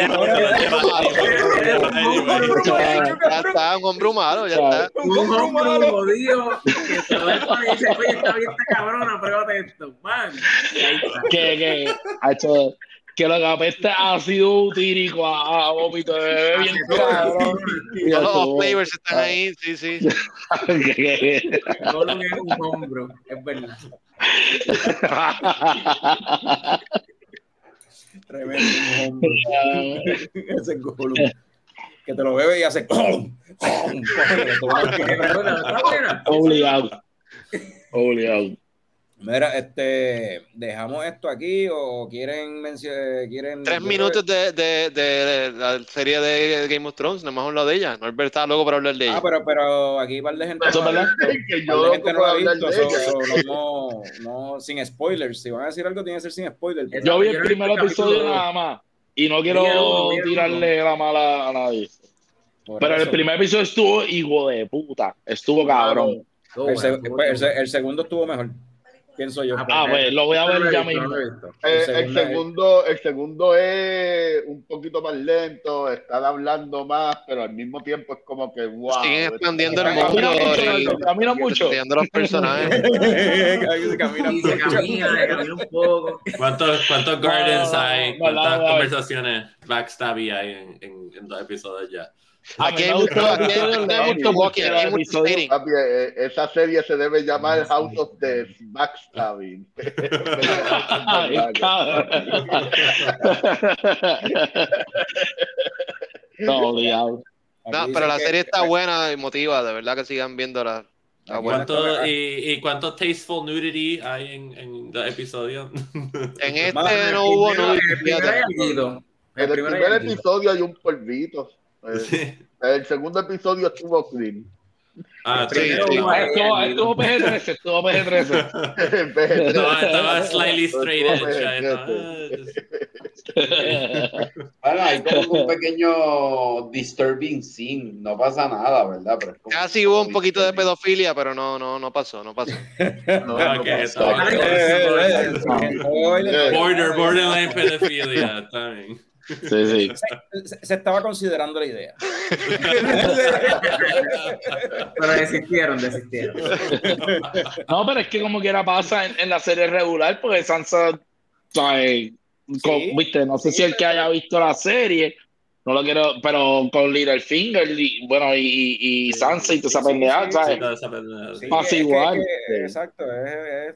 Anyway. Ya está, un hombro malo, ya está. Un hombre jodido que se lo deja y dice, oye, está bien esta cabrona, pruébate esto, man. Y que, que, acho, que lo que apesta ha sido utírico a, a vómito de bebé bien cabrón. Y Todos los flavors están ahí, sí, sí. que- Gollum es un hombro, es verdad. Tremendo, un hombre. <laughs> Ese. Que te lo bebe y hace. Obligado. Obligado. Mira, este, ¿dejamos esto aquí o quieren mencionar, quieren... Tres minutos de, de, de la serie de Game of Thrones, nada más hablo de ella. Norbert está loco para hablar de creo- ella. Ah, pero, pero aquí par de gente Eso no es la Que yo gente no la ha hablar visto, de ella. so, no, no, sin spoilers. Si van a decir algo, tiene que ser sin spoilers. Yo vi el primer episodio nada más. Y no quiero tirarle la mala a nadie. Por Pero eso. el primer episodio estuvo hijo de puta. Estuvo cabrón. Seg- el segundo estuvo mejor, pienso yo. Ah, pues lo voy a ver ya mismo. Eh, El el, segundo el segundo es un poquito más lento, están hablando más, pero al mismo tiempo es como que wow. Siguen expandiendo el Camina mundo mucho, y camina mucho. estudiando los personajes. <laughs> Se camina se mucho. camina, se camina un poco. ¿Cuántos, cuántos gardens hay? ¿Cuántas no, conversaciones backstabby hay en, en, en los episodios ya? Aquí hay me mucho, gustó el aquí hay- episodio mucho walking, aquí hay mucho episodio- stating. Papi, eh, esa serie se debe llamar House of the Backstabbing. <laughs> Ay, cabrón. No, obligado. No, pero la serie está buena y motiva, de verdad que sigan viéndola. Aquí buena. ¿Cuánto, y, ¿Y cuánto tasteful nudity hay en, en los episodios? En este Madre, no hubo nudity, el. En El el primer primer episodio hay un polvito. Eh, Sí. El segundo episodio estuvo clean. Ah, sí, sí. ahí Estuvo, estuvo PG-13, estuvo PG-13. Estaba, estaba slightly straight edge. ¿no? Ah, Bueno, hay como un pequeño disturbing scene, no pasa nada, ¿verdad? Pero Casi hubo un poquito de pedofilia, pero no, no, no pasó, no pasó. No, Ah, no pasó. Eh, eh, eh. Border, borderline pedophilia también. Sí, sí. Se, se estaba considerando la idea. <laughs> Pero desistieron, desistieron. No, pero es que como quiera pasa en, en la serie regular, porque Sansa, ¿sabes? Con- Sí, viste, no sé si sí, el que haya visto la serie, no lo quiero, pero con Littlefinger, y, bueno, y, y, y Sansa y toda esa pendeja, ¿sabes? Pasa igual. es que- Sí. Exacto, es, es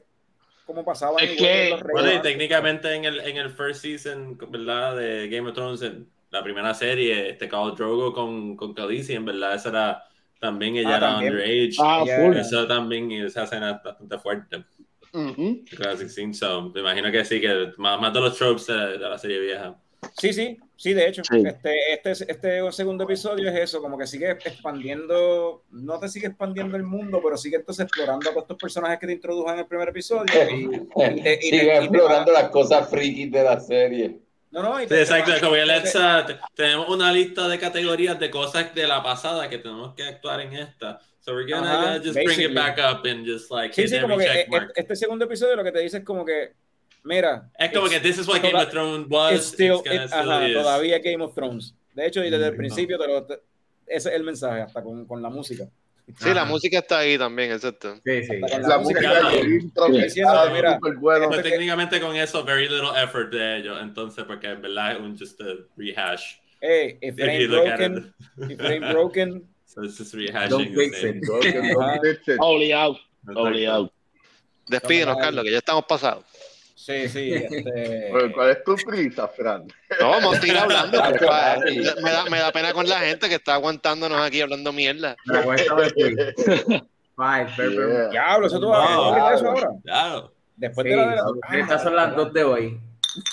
como pasaba Es igual que- en los Bueno, y técnicamente en el, en el first season, ¿verdad? De Game of Thrones, en la primera serie, este Khal Drogo con, con Khaleesi, en verdad, esa era también, ella Ah, era también. underage. Ah, full. Eso también, y esa escena es bastante fuerte. Ujú. Classic scene, so, me imagino que sí, que más, más de los tropes de, de la serie vieja. Sí, sí, sí, de hecho. Sí. Este, este, este segundo episodio es eso, como que sigue expandiendo, no te sigue expandiendo el mundo, pero sigue entonces explorando a todos estos personajes que te introdujo en el primer episodio. Y, y te- y te- Sigue y te explorando va- las cosas frikis de la serie. No, no, y te- te exacto, como te- uh, te- tenemos una lista de categorías de cosas de la pasada que tenemos que actuar en esta. So we're gonna Ajá, just bring basically. it back up and just like Sí, hit sí, every como que check e- mark. este segundo episodio lo que te dice es como que, mira. Es como que this is what Game of Thrones was. it's still- it- still ajá, is. todavía Game of Thrones. De hecho, y desde el Mm, principio te lo, te- ese es el mensaje, hasta con, con la música. Sí, la música está ahí también, exacto. Sí, sí. La la música el está súper bueno. Pues Este- técnicamente con eso, very little effort de ellos, entonces, porque en verdad es un just a rehash. Hey, if it If you ain't broken, it. if it ain't broken, <laughs> So it's just rehashing Don't fix it. Obligado, Exacto. obligado. Despídenos, Carlos, que ya estamos pasados. Sí, sí. Este... ¿Cuál es tu prisa, Fran? No, vamos a seguir hablando. <laughs> Me, da, me da pena con la gente que está aguantándonos aquí hablando mierda. Me Yeah. Diablo, eso tú vas a No, abrir eso ahora. Claro. Después Sí, de la de la. estas son las dos de hoy.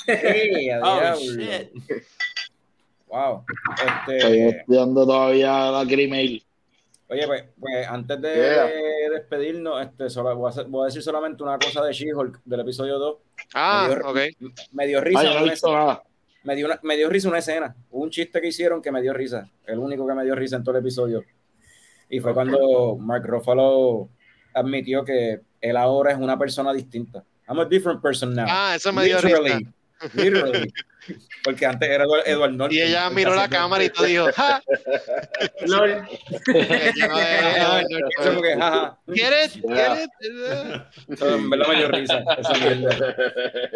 Sí, <laughs> a Oh, shit. Wow. Estoy Este, estudiando todavía la Gmail. Oye, pues, pues antes de Yeah. despedirnos, este, solo, voy, a hacer- voy a decir solamente una cosa de She-Hulk del episodio 2. Ah, Me dio- ok. Me dio Ay, risa. yo no una me, dio una- me dio risa una escena. Un chiste que hicieron que me dio risa. El único que me dio risa en todo el episodio. Y fue cuando Mark Ruffalo admitió que él ahora es una persona distinta. I'm a different person now. Ah, eso me dio risa. Literally. Porque antes era Edward, Norton. Y ella el miró la cámara y todo dijo, ¡ja! LOL. <laughs> Que. ¿Quieres? ¿Quieres? Eso en verdad me dio risa. Esa mierda.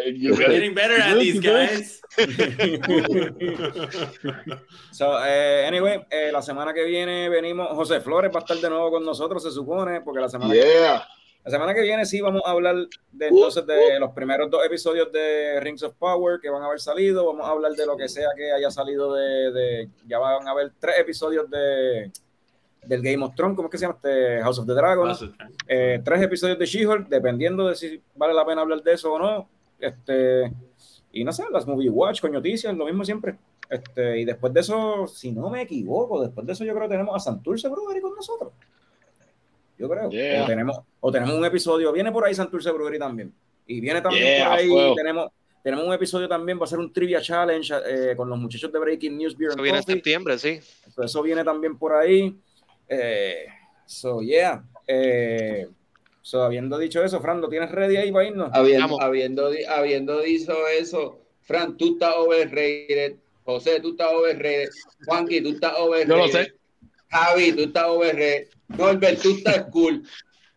<laughs> You We're getting better at these guys. <laughs> So, eh, anyway, eh, la semana que viene venimos, José Flores va a estar de nuevo con nosotros, se supone, porque la semana, Yeah. La semana que viene sí vamos a hablar de entonces de los primeros dos episodios de Rings of Power que van a haber salido, vamos a hablar de lo que sea que haya salido de, de- ya van a haber tres episodios de del Game of Thrones, ¿cómo es que se llama? Este House of the Dragon, eh, tres episodios de She-Hulk, dependiendo de si vale la pena hablar de eso o no, este, y no sé, las Movie Watch con noticias, lo mismo siempre. Este, y después de eso, si no me equivoco, después de eso yo creo que tenemos a Santurce Brewery con nosotros. Yo creo. Yeah. O, tenemos, o tenemos un episodio, viene por ahí Santurce Brewery también. Y viene también Yeah, por ahí, fuego. tenemos, tenemos un episodio también, va a ser un trivia challenge eh, con los muchachos de Breaking News Beer Eso and viene en septiembre, sí. So, eso viene también por ahí. Eh, so, yeah. Eh, so, habiendo dicho eso, Fran, ¿lo tienes ready ahí para irnos? Habiendo, habiendo, habiendo dicho eso, Fran, tú estás overrated. José, tú estás overrated. Juanqui, tú estás overrated. Yo lo sé. Javi, tú estás overrated. Norbert, tú estás cool.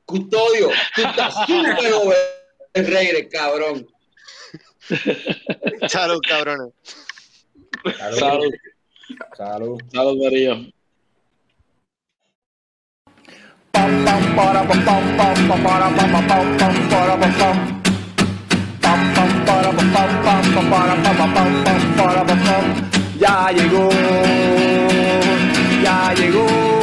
Custodio, tú estás súper overrated, cabrón. Salud, cabrones. Salud, Salud. salud, Darío. Pam pam para pam pam pam pam para pam pam pam pam para pam pam. Pam pam para pam pam pam pam para pam pam pam pam para pam pam. Ya llegó, ya llegó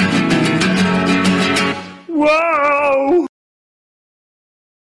wow